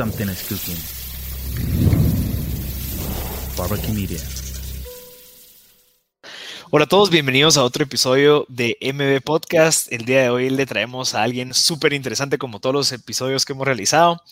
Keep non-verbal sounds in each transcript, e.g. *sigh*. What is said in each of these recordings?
something is cooking. Barbecue Media. Hola a todos, bienvenidos a otro episodio de MB Podcast. El día de hoy le traemos a alguien súper interesante como todos los episodios que hemos realizado.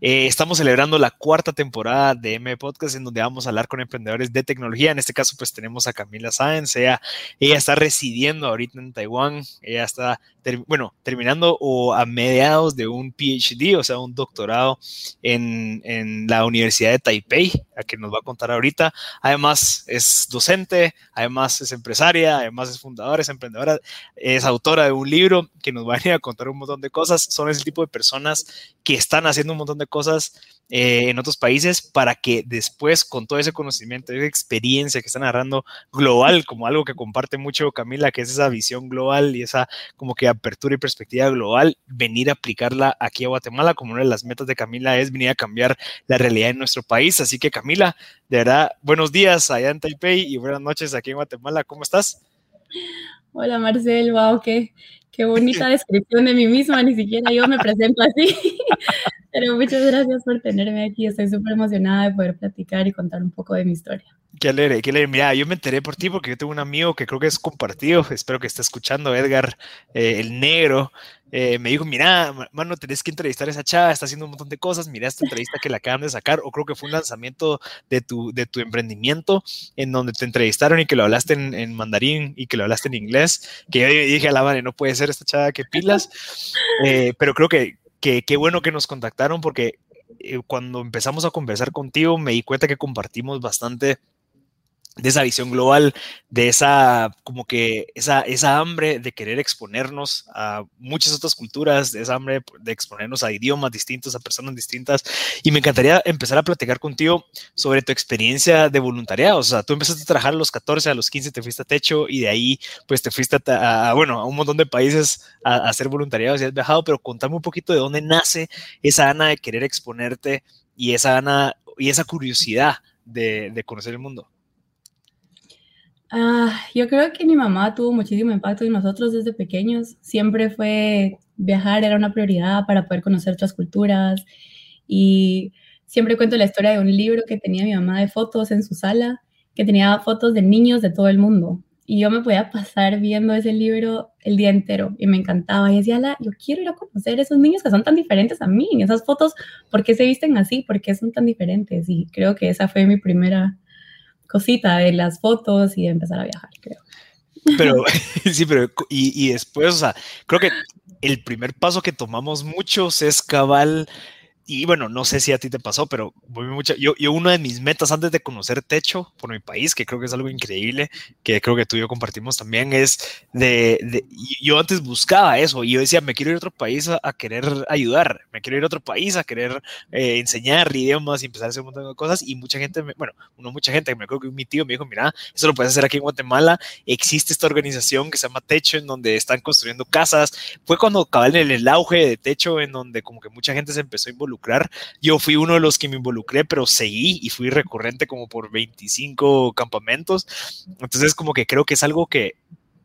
Eh, estamos celebrando la cuarta temporada de MB Podcast en donde vamos a hablar con emprendedores de tecnología. En este caso pues tenemos a Camila Sáenz. Ella, ella está residiendo ahorita en Taiwán. Ella está, bueno, terminando o a mediados de un PhD, o sea, un doctorado en, en la Universidad de Taipei, a que nos va a contar ahorita. Además es docente, además es emprendedor empresaria, además es fundadora, es emprendedora, es autora de un libro que nos va a venir a contar un montón de cosas. Son ese tipo de personas que están haciendo un montón de cosas eh, en otros países para que después, con todo ese conocimiento, esa experiencia que están agarrando global, como algo que comparte mucho Camila, que es esa visión global y esa como que apertura y perspectiva global, venir a aplicarla aquí a Guatemala, como una de las metas de Camila es venir a cambiar la realidad en nuestro país. Así que Camila, de verdad, buenos días allá en Taipei y buenas noches aquí en Guatemala. ¿Cómo estás? Hola Marcel, wow, qué, qué bonita descripción de mí misma, ni siquiera yo me presento así. *laughs* Pero muchas gracias por tenerme aquí. Estoy súper emocionada de poder platicar y contar un poco de mi historia. Qué alegre, qué alegre. Mira, yo me enteré por ti porque yo tengo un amigo que creo que es compartido, espero que esté escuchando, Edgar, eh, el negro. Eh, me dijo, mira, mano, tenés que entrevistar a esa chava, está haciendo un montón de cosas, mira esta entrevista que la acaban de sacar, o creo que fue un lanzamiento de tu, de tu emprendimiento en donde te entrevistaron y que lo hablaste en, mandarín y que lo hablaste en inglés, que yo dije a la madre, no puede ser esta chava que pilas, *laughs* eh, pero creo que qué bueno que nos contactaron porque eh, cuando empezamos a conversar contigo me di cuenta que compartimos bastante de esa visión global, de esa como que esa, esa hambre de querer exponernos a muchas otras culturas, de esa hambre de exponernos a idiomas distintos, a personas distintas. Y me encantaría empezar a platicar contigo sobre tu experiencia de voluntariado. O sea, tú empezaste a trabajar a los 14, a los 15 te fuiste a techo y de ahí pues te fuiste a, bueno, a un montón de países a, hacer voluntariado y has viajado, pero contame un poquito de dónde nace esa gana de querer exponerte y esa gana y esa curiosidad de conocer el mundo. Ah, yo creo que mi mamá tuvo muchísimo impacto en nosotros desde pequeños. Siempre fue viajar, era una prioridad para poder conocer otras culturas. Y siempre cuento la historia de un libro que tenía mi mamá de fotos en su sala, que tenía fotos de niños de todo el mundo. Y yo me podía pasar viendo ese libro el día entero y me encantaba. Y decía, yo quiero ir a conocer esos niños que son tan diferentes a mí. Esas fotos, ¿por qué se visten así? ¿Por qué son tan diferentes? Y creo que esa fue mi primera cosita de las fotos y empezar a viajar, creo. Pero, *laughs* sí, pero, y, y después, o sea, creo que el primer paso que tomamos muchos es cabal y bueno, no sé si a ti te pasó, pero mucho, yo, yo una de mis metas antes de conocer Techo por mi país, que creo que es algo increíble, que creo que tú y yo compartimos también, es de, yo antes buscaba eso y yo decía, me quiero ir a otro país a, querer ayudar, me quiero ir a otro país a querer eh, enseñar idiomas y empezar a hacer un montón de cosas y mucha gente, bueno, no mucha gente, me acuerdo que mi tío me dijo, mira, eso lo puedes hacer aquí en Guatemala, existe esta organización que se llama Techo en donde están construyendo casas, fue cuando acababa en el auge de Techo en donde como que mucha gente se empezó a involucrar yo fui uno de los que me involucré, pero seguí y fui recurrente como por 25 campamentos. Entonces, como que creo que es algo que,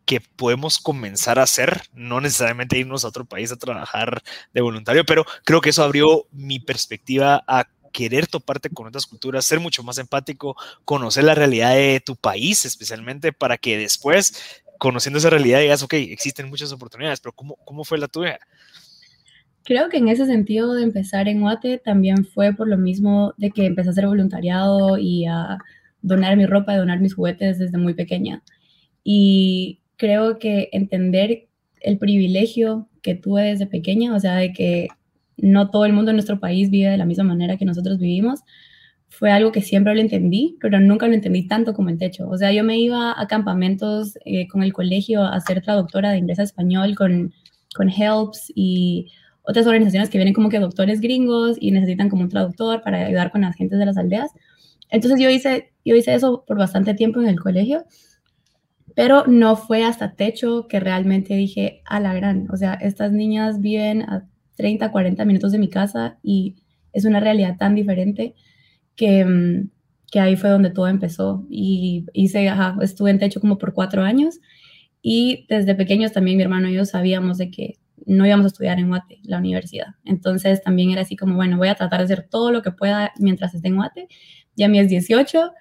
que podemos comenzar a hacer, no necesariamente irnos a otro país a trabajar de voluntario, pero creo que eso abrió mi perspectiva a querer toparte con otras culturas, ser mucho más empático, conocer la realidad de tu país, especialmente para que después, conociendo esa realidad, digas, ok, existen muchas oportunidades, pero ¿cómo, cómo fue la tuya? Creo que en ese sentido de empezar en Guate también fue por lo mismo de que empecé a hacer voluntariado y a donar mi ropa, a donar mis juguetes desde muy pequeña. Y creo que entender el privilegio que tuve desde pequeña, o sea, de que no todo el mundo en nuestro país vive de la misma manera que nosotros vivimos, fue algo que siempre lo entendí, pero nunca lo entendí tanto como el techo. O sea, yo me iba a campamentos eh, con el colegio a ser traductora de inglés a español con, con HELPS y otras organizaciones que vienen como que doctores gringos y necesitan como un traductor para ayudar con las gentes de las aldeas. Entonces yo hice, yo hice eso por bastante tiempo en el colegio, pero no fue hasta techo que realmente dije, a la gran, o sea, estas niñas viven a 30, 40 minutos de mi casa y es una realidad tan diferente que, que ahí fue donde todo empezó. Y hice, ajá, estuve en techo como por cuatro años y desde pequeños también mi hermano y yo sabíamos de que no íbamos a estudiar en Guate, la universidad. Entonces también era así como, bueno, voy a tratar de hacer todo lo que pueda mientras esté en Guate. Ya a mis 18,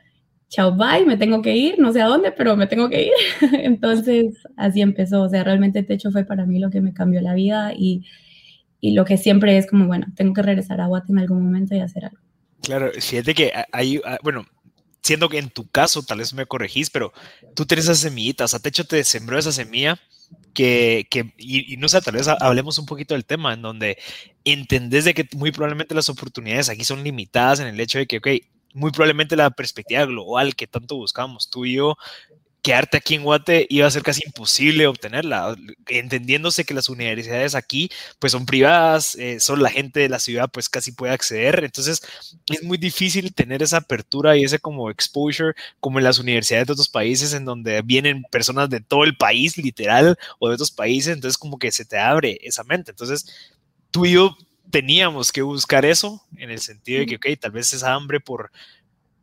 chao, bye, me tengo que ir, no sé a dónde, pero me tengo que ir. *laughs* Entonces así empezó, o sea, realmente Techo fue para mí lo que me cambió la vida y, y lo que siempre es como, bueno, tengo que regresar a Guate en algún momento y hacer algo. Claro, fíjate que hay, bueno, siendo que en tu caso, tal vez me corregís, pero tú tienes esa semillita, o sea, Techo te sembró esa semilla que, que y, no sé, tal vez hablemos un poquito del tema, en donde entendés de que muy probablemente las oportunidades aquí son limitadas en el hecho de que, ok, muy probablemente la perspectiva global que tanto buscamos, tú y yo, quedarte aquí en Guate iba a ser casi imposible obtenerla, entendiéndose que las universidades aquí pues son privadas, eh, solo la gente de la ciudad pues casi puede acceder, entonces es muy difícil tener esa apertura y ese como exposure como en las universidades de otros países en donde vienen personas de todo el país literal o de otros países, entonces como que se te abre esa mente, entonces tú y yo teníamos que buscar eso en el sentido de que, ok, tal vez esa hambre por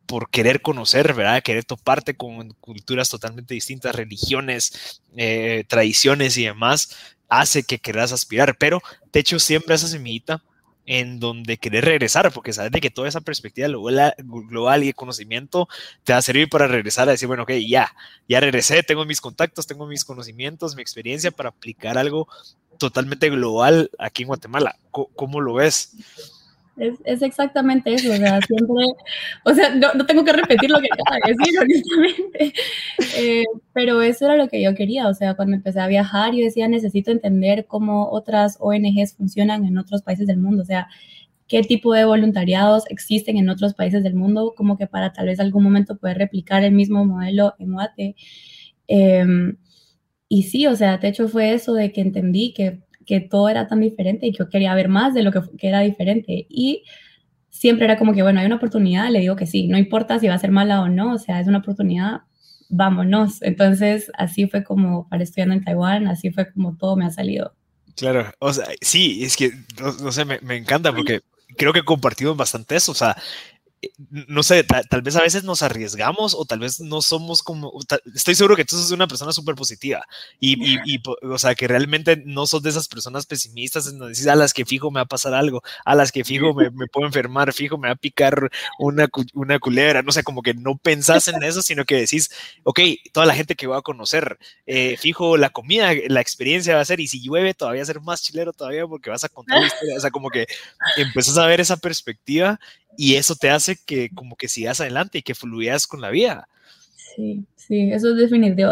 por querer conocer, ¿verdad? Querer toparte con culturas totalmente distintas, religiones, eh, tradiciones y demás, hace que quieras aspirar, pero te echo siempre esa semillita en donde querer regresar, porque sabes de que toda esa perspectiva global y de conocimiento te va a servir para regresar a decir, bueno, ok, ya, ya regresé, tengo mis contactos, tengo mis conocimientos, mi experiencia para aplicar algo totalmente global aquí en Guatemala. cómo lo ves? Es, es, exactamente eso, o sea, siempre, o sea, no, no, tengo que repetir lo que acaba de decir, *laughs* honestamente, eh, pero eso era lo que yo quería, o sea, cuando empecé a viajar, yo decía, necesito entender cómo otras ONGs funcionan en otros países del mundo, o sea, qué tipo de voluntariados existen en otros países del mundo, como que para tal vez algún momento poder replicar el mismo modelo en Guate. Eh, y sí, o sea, de hecho fue eso de que entendí que que todo era tan diferente y que yo quería ver más de lo que, que, era diferente. Y siempre era como que, bueno, hay una oportunidad, le digo que sí, no importa si va a ser mala o no, o sea, es una oportunidad, vámonos. Entonces, así fue como para estudiando en Taiwán, así fue como todo me ha salido. Claro, o sea, sí, es que, no, sé, me, me, encanta porque creo que compartimos bastante eso, o sea, no sé, tal, vez a veces nos arriesgamos o tal vez no somos como, estoy seguro que tú sos una persona súper positiva y, y, *laughs* o sea, que realmente no sos de esas personas pesimistas en donde decís a las que fijo me va a pasar algo, a las que fijo me, me puedo enfermar, fijo me va a picar una, una culebra, no sé, como que no pensás en eso, sino que decís, ok, toda la gente que voy a conocer, eh, fijo la comida, la experiencia va a ser, y si llueve todavía va a ser más chilero todavía porque vas a contar la historia, o sea, como que empezás a ver esa perspectiva y eso te hace que como que sigas adelante y que fluyas con la vida. Sí, sí, eso es definitivo.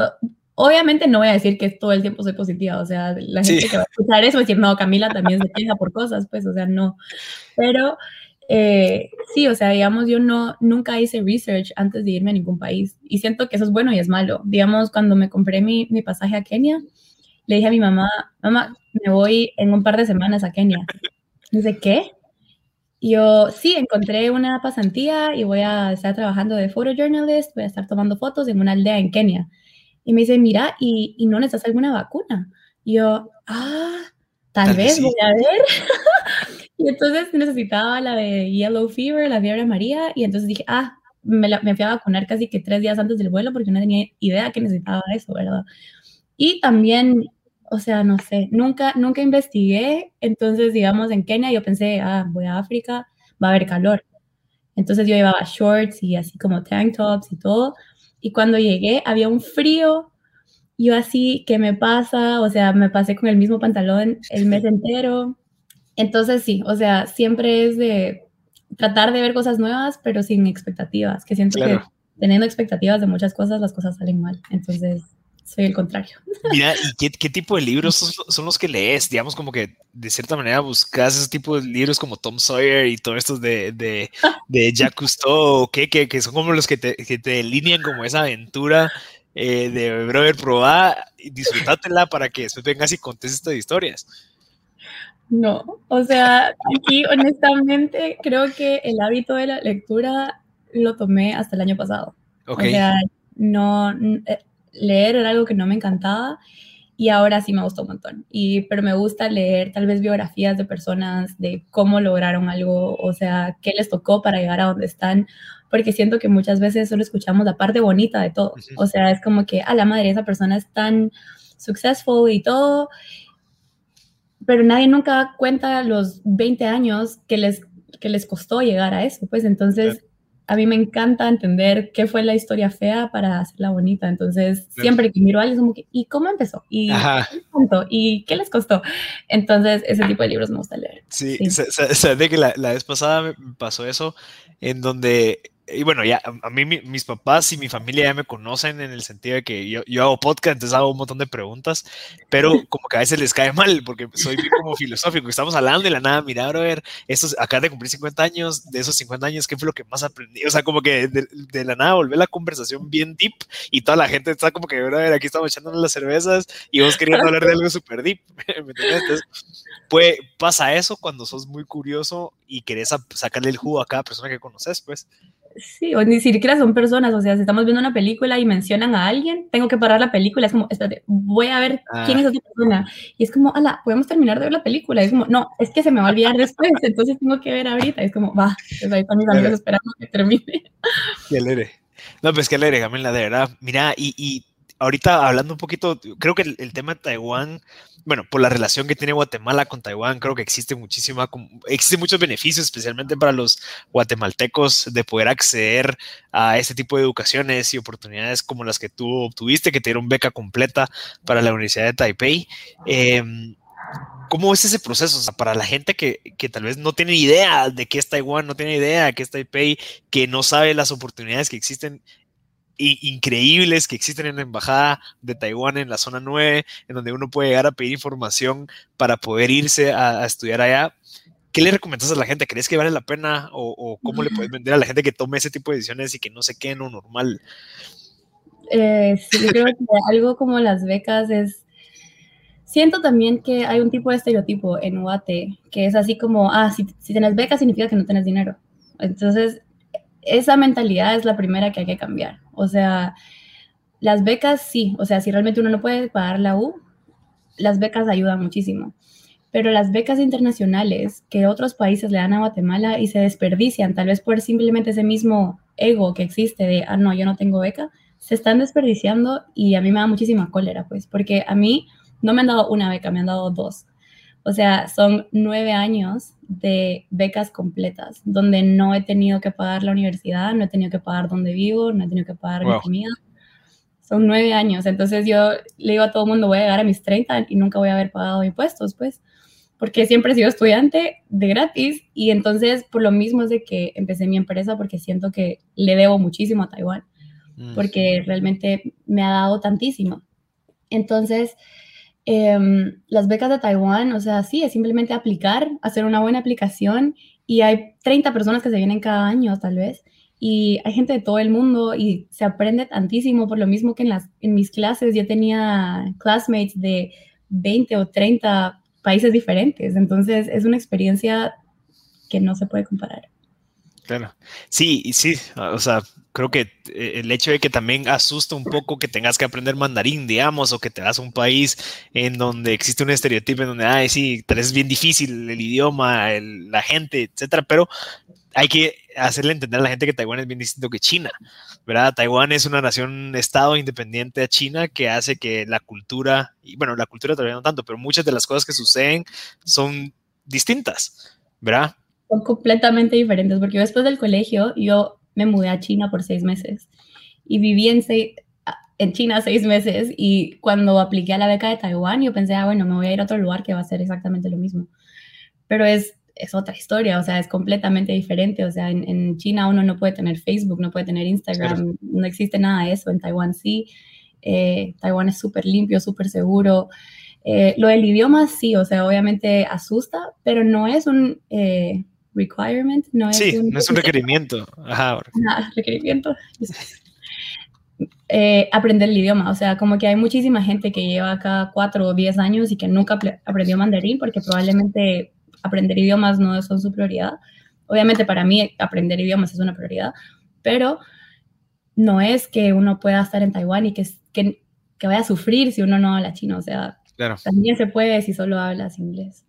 Obviamente no voy a decir que todo el tiempo soy positiva, o sea, la gente que va a escuchar eso va a decir, no, Camila también se queja por cosas, pues, o sea, no. Pero eh, sí, o sea, digamos, yo no, nunca hice research antes de irme a ningún país y siento que eso es bueno y es malo. Digamos, cuando me compré mi, mi pasaje a Kenia, le dije a mi mamá, mamá, me voy en un par de semanas a Kenia. Dice, ¿qué? Yo sí, encontré una pasantía y voy a estar trabajando de photojournalist, voy a estar tomando fotos en una aldea en Kenia. Y me dice, mira, ¿y, y no necesitas alguna vacuna? Y yo, ah, tal, vez, voy a ver. *laughs* y entonces necesitaba la de Yellow Fever, la fiebre María, y entonces dije, ah, me, me fui a vacunar casi que tres días antes del vuelo porque no tenía idea que necesitaba eso, ¿verdad? Y también o sea, no sé, nunca, nunca investigué. Entonces, digamos, en Kenia yo pensé, ah, voy a África, va a haber calor. Entonces yo llevaba shorts y así como tank tops y todo. Y cuando llegué había un frío. Yo así, ¿qué me pasa? O sea, me pasé con el mismo pantalón el mes *laughs* entero. Entonces sí, o sea, siempre es de tratar de ver cosas nuevas, pero sin expectativas, que siento que teniendo expectativas de muchas cosas, las cosas salen mal. Entonces, soy el contrario. *laughs* Mira, ¿y qué, tipo de libros son, los que lees? Digamos, como que de cierta manera buscas ese tipo de libros como Tom Sawyer y todos estos de, de, de Jacques Cousteau, ¿qué? Que, que, son como los que te, que te delinean como esa aventura eh, de, brother, probá y disfrútatela para que después vengas y contes estas historias. No, o sea, aquí honestamente creo que el hábito de la lectura lo tomé hasta el año pasado. Okay. O sea, no, eh, leer era algo que no me encantaba y ahora sí me gusta un montón. Y, pero me gusta leer tal vez biografías de personas, de cómo lograron algo, o sea, qué les tocó para llegar a donde están, porque siento que muchas veces solo escuchamos la parte bonita de todo. O sea, es como que a la madre esa persona es tan successful y todo, pero nadie nunca cuenta los 20 años que les, que les costó llegar a eso, pues entonces a mí me encanta entender qué fue la historia fea para hacerla bonita. Entonces, siempre que miro a alguien, como que, ¿y cómo empezó? ¿Y, ¿Y qué les costó? Entonces, ese tipo de libros me gusta leer. Sí, sí. de que la, la vez pasada me pasó eso, en donde y bueno, ya a mí mis papás y mi familia ya me conocen en el sentido de que yo, yo, hago podcast, entonces hago un montón de preguntas, pero *laughs* como que a veces les cae mal porque soy como filosófico. Estamos hablando de la nada, mira, ver estos, acá de cumplir 50 años, de esos 50 años, ¿qué fue lo que más aprendí? O sea, como que de, la nada volver la conversación bien deep y toda la gente está como que, ver, aquí estamos echándonos las cervezas y vos queriendo hablar de algo súper deep. *laughs* ¿Me entiendes? pues pasa eso cuando sos muy curioso y querés sacarle el jugo a cada persona que conoces, pues. Sí, o ni siquiera son personas, o sea, si estamos viendo una película y mencionan a alguien, tengo que parar la película, es como, espérate, voy a ver quién es ah. esa persona. Y es como, ala, podemos terminar de ver la película. es como, no, es que se me va a olvidar después, *laughs* entonces tengo que ver ahorita. es como, va, pues ahí están mis amigos esperando que termine. *laughs* Qué alegre. No, pues qué alegre, Gamela, de verdad. Mira, y, y ahorita hablando un poquito, creo que el, tema de Taiwán, bueno, por la relación que tiene Guatemala con Taiwán, creo que existe muchísima, existen muchos beneficios, especialmente para los guatemaltecos, de poder acceder a este tipo de educaciones y oportunidades como las que tú obtuviste, que te dieron beca completa para la Universidad de Taipei. Em, ¿Cómo es ese proceso? O sea, para la gente que, que, tal vez no tiene idea de qué es Taiwán, no tiene idea de qué es Taipei, que no sabe las oportunidades que existen increíbles que existen en la embajada de Taiwán en la zona 9, en donde uno puede llegar a pedir información para poder irse a, estudiar allá. ¿Qué le recomiendas a la gente? ¿Crees que vale la pena o, cómo le puedes vender a la gente que tome ese tipo de decisiones y que no se quede en lo normal? Eh, sí, yo creo que *laughs* algo como las becas es... Siento también que hay un tipo de estereotipo en UAT, que es así como, ah, si, si tienes becas significa que no tienes dinero. Entonces, esa mentalidad es la primera que hay que cambiar. O sea, las becas sí, o sea, si realmente uno no puede pagar la U, las becas ayudan muchísimo. Pero las becas internacionales que otros países le dan a Guatemala y se desperdician, tal vez por simplemente ese mismo ego que existe de, ah, no, yo no tengo beca, se están desperdiciando y a mí me da muchísima cólera, pues, porque a mí no me han dado una beca, me han dado dos. O sea, son nueve años de becas completas, donde no he tenido que pagar la universidad, no he tenido que pagar donde vivo, no he tenido que pagar mi comida. Son nueve años. Entonces yo le digo a todo el mundo, voy a llegar a mis 30 y nunca voy a haber pagado impuestos, pues, porque siempre he sido estudiante de gratis y entonces por lo mismo es de que empecé mi empresa porque siento que le debo muchísimo a Taiwán, mm. porque realmente me ha dado tantísimo. Entonces, Em, las becas de Taiwán, o sea, sí, es simplemente aplicar, hacer una buena aplicación y hay 30 personas que se vienen cada año, tal vez. Y hay gente de todo el mundo y se aprende tantísimo por lo mismo que en, las, en mis clases yo tenía classmates de 20 o 30 países diferentes. Entonces es una experiencia que no se puede comparar. Claro. Sí, sí, o sea, creo que eh, el hecho de que también asusta un poco que tengas que aprender mandarín, digamos, o que te vas a un país en donde existe un estereotipo en donde, ay, sí, tal vez es bien difícil el idioma, la gente, etcétera, pero hay que hacerle entender a la gente que Taiwán es bien distinto que China, ¿verdad? Taiwán es una nación, estado independiente a China que hace que la cultura, y bueno, la cultura todavía no tanto, pero muchas de las cosas que suceden son distintas, ¿verdad? Son completamente diferentes, porque después del colegio yo me mudé a China por seis meses y viví en, en China seis meses y cuando apliqué a la beca de Taiwán yo pensé, ah, bueno, me voy a ir a otro lugar que va a ser exactamente lo mismo. Pero es, es otra historia, o sea, es completamente diferente. O sea, en, China uno no puede tener Facebook, no puede tener Instagram, no existe nada de eso. En Taiwán sí. Eh, Taiwán es súper limpio, súper seguro. Eh, lo del idioma sí, o sea, obviamente asusta, pero no es un... Eh, requirement, no es sí, un, no es un requerimiento. Ajá. requerimiento. Eh, aprender el idioma, o sea, como que hay muchísima gente que lleva acá cuatro o diez años y que nunca aprendió mandarín porque probablemente aprender idiomas no son su prioridad. Obviamente para mí aprender idiomas es una prioridad, pero no es que uno pueda estar en Taiwán y que, que, que vaya a sufrir si uno no habla chino, o sea, también se puede si solo hablas inglés.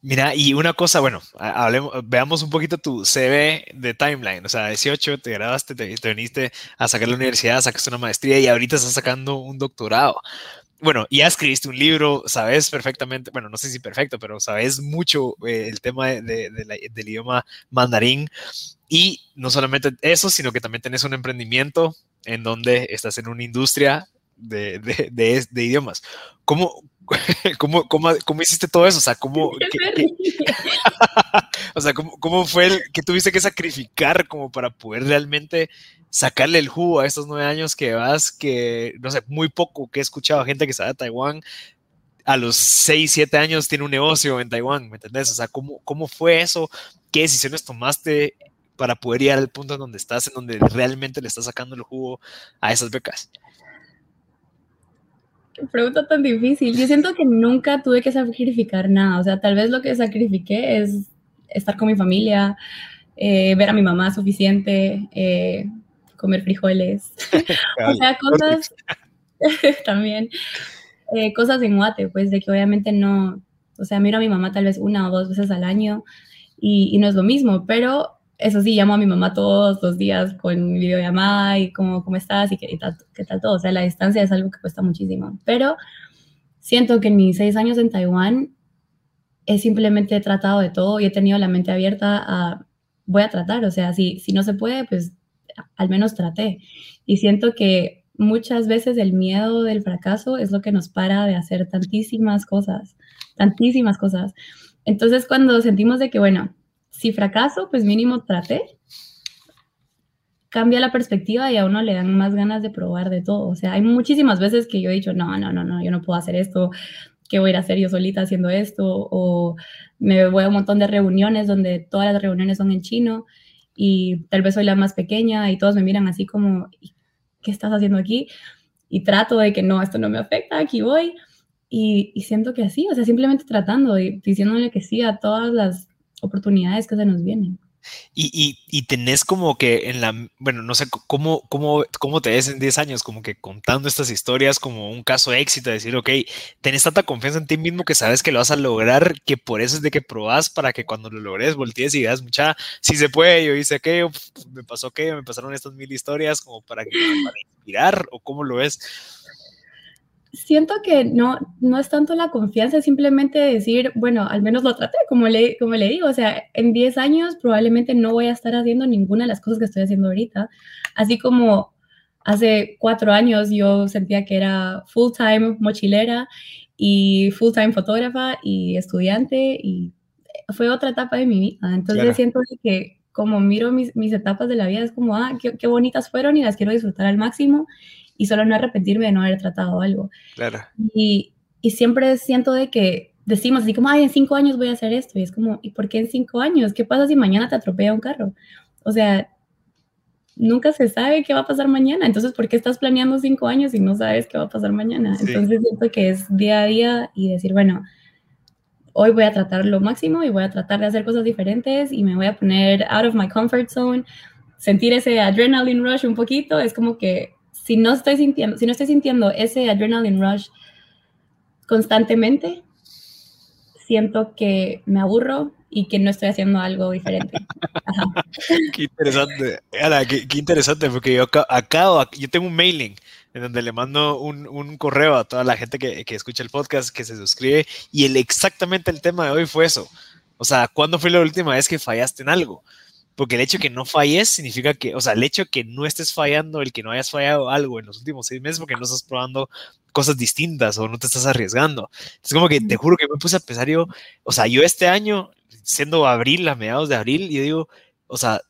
Mira, y una cosa, bueno, hablemos, veamos un poquito tu CV de timeline. O sea, 18, te graduaste, te, te, viniste a sacar la universidad, sacaste una maestría y ahorita estás sacando un doctorado. bueno, ya escribiste un libro, sabes perfectamente, bueno, no sé si perfecto, pero sabes mucho eh, el tema de, del idioma mandarín. Y no solamente eso, sino que también tenés un emprendimiento en donde estás en una industria de, de idiomas. ¿Cómo, *laughs* ¿Cómo, cómo, cómo, hiciste todo eso? O sea, ¿cómo, *laughs* *laughs* o sea, ¿cómo, ¿cómo, fue el que tuviste que sacrificar como para poder realmente sacarle el jugo a estos nueve años que vas, que no sé, muy poco que he escuchado a gente que sale de Taiwán, a los seis, siete años tiene un negocio en Taiwán, ¿me entendés? O sea, ¿cómo, cómo fue eso? ¿Qué decisiones tomaste para poder ir al punto en donde estás, en donde realmente le estás sacando el jugo a esas becas? Pregunta tan difícil. Yo siento que nunca tuve que sacrificar nada. O sea, tal vez lo que sacrifiqué es estar con mi familia, eh, ver a mi mamá suficiente, eh, comer frijoles. *laughs* o sea, cosas *laughs* también. Eh, cosas en Guate, pues de que obviamente no, o sea, miro a mi mamá tal vez una o dos veces al año y, y no es lo mismo, pero eso sí, llamo a mi mamá todos los días con videollamada y cómo, cómo estás y qué, tal, qué tal todo. O sea, la distancia es algo que cuesta muchísimo. Pero siento que en mis seis años en Taiwán he simplemente tratado de todo y he tenido la mente abierta a, voy a tratar. O sea, si, si no se puede, pues al menos traté. Y siento que muchas veces el miedo del fracaso es lo que nos para de hacer tantísimas cosas, tantísimas cosas. Entonces, cuando sentimos de que, bueno, si fracaso, pues mínimo traté. Cambia la perspectiva y a uno le dan más ganas de probar de todo. O sea, hay muchísimas veces que yo he dicho, no, no, no, no, yo no puedo hacer esto, ¿qué voy a ir a hacer yo solita haciendo esto? O me voy a un montón de reuniones donde todas las reuniones son en chino y tal vez soy la más pequeña y todos me miran así como, ¿qué estás haciendo aquí? Y trato de que no, esto no me afecta, aquí voy. Y, y siento que así, o sea, simplemente tratando y diciéndole que sí a todas las oportunidades que se nos vienen. Y, y, y, tenés como que en la, bueno, no sé cómo, cómo, cómo te ves en 10 años, como que contando estas historias como un caso de éxito, decir, ok, tenés tanta confianza en ti mismo que sabes que lo vas a lograr, que por eso es de que probás para que cuando lo logres voltees y digas, mucha, si se puede, yo hice aquello, me pasó aquello, me pasaron estas mil historias, como para, para inspirar, o cómo lo ves siento que no, no es tanto la confianza, simplemente decir, bueno, al menos lo traté, como le, como le digo, o sea, en 10 años probablemente no voy a estar haciendo ninguna de las cosas que estoy haciendo ahorita, así como hace cuatro años yo sentía que era full time mochilera y full time fotógrafa y estudiante y fue otra etapa de mi vida, entonces siento que como miro mis, mis, etapas de la vida es como, ah, qué, qué bonitas fueron y las quiero disfrutar al máximo y solo no arrepentirme de no haber tratado algo. Claro. Y, y siempre siento de que decimos así como, ay, en cinco años voy a hacer esto. Y es como, ¿y por qué en cinco años? ¿Qué pasa si mañana te atropella un carro? O sea, nunca se sabe qué va a pasar mañana. Entonces, ¿por qué estás planeando cinco años y no sabes qué va a pasar mañana? Entonces, siento que es día a día y decir, bueno, hoy voy a tratar lo máximo y voy a tratar de hacer cosas diferentes y me voy a poner out of my comfort zone, sentir ese adrenaline rush un poquito. Es como que si no estoy sintiendo, si no estoy sintiendo ese adrenaline rush constantemente, siento que me aburro y que no estoy haciendo algo diferente. *laughs* qué interesante, qué, interesante, porque yo acabo, yo tengo un mailing en donde le mando un, un correo a toda la gente que, que, escucha el podcast, que se suscribe, y el, exactamente el tema de hoy fue eso. O sea, ¿cuándo fue la última vez que fallaste en algo? Porque el hecho que no falles significa que, o sea, el hecho que no estés fallando, el que no hayas fallado algo en los últimos seis meses, porque no estás probando cosas distintas o no te estás arriesgando. Es como que te juro que me puse a pensar yo, o sea, yo este año, siendo abril, a mediados de abril, yo digo, o sea,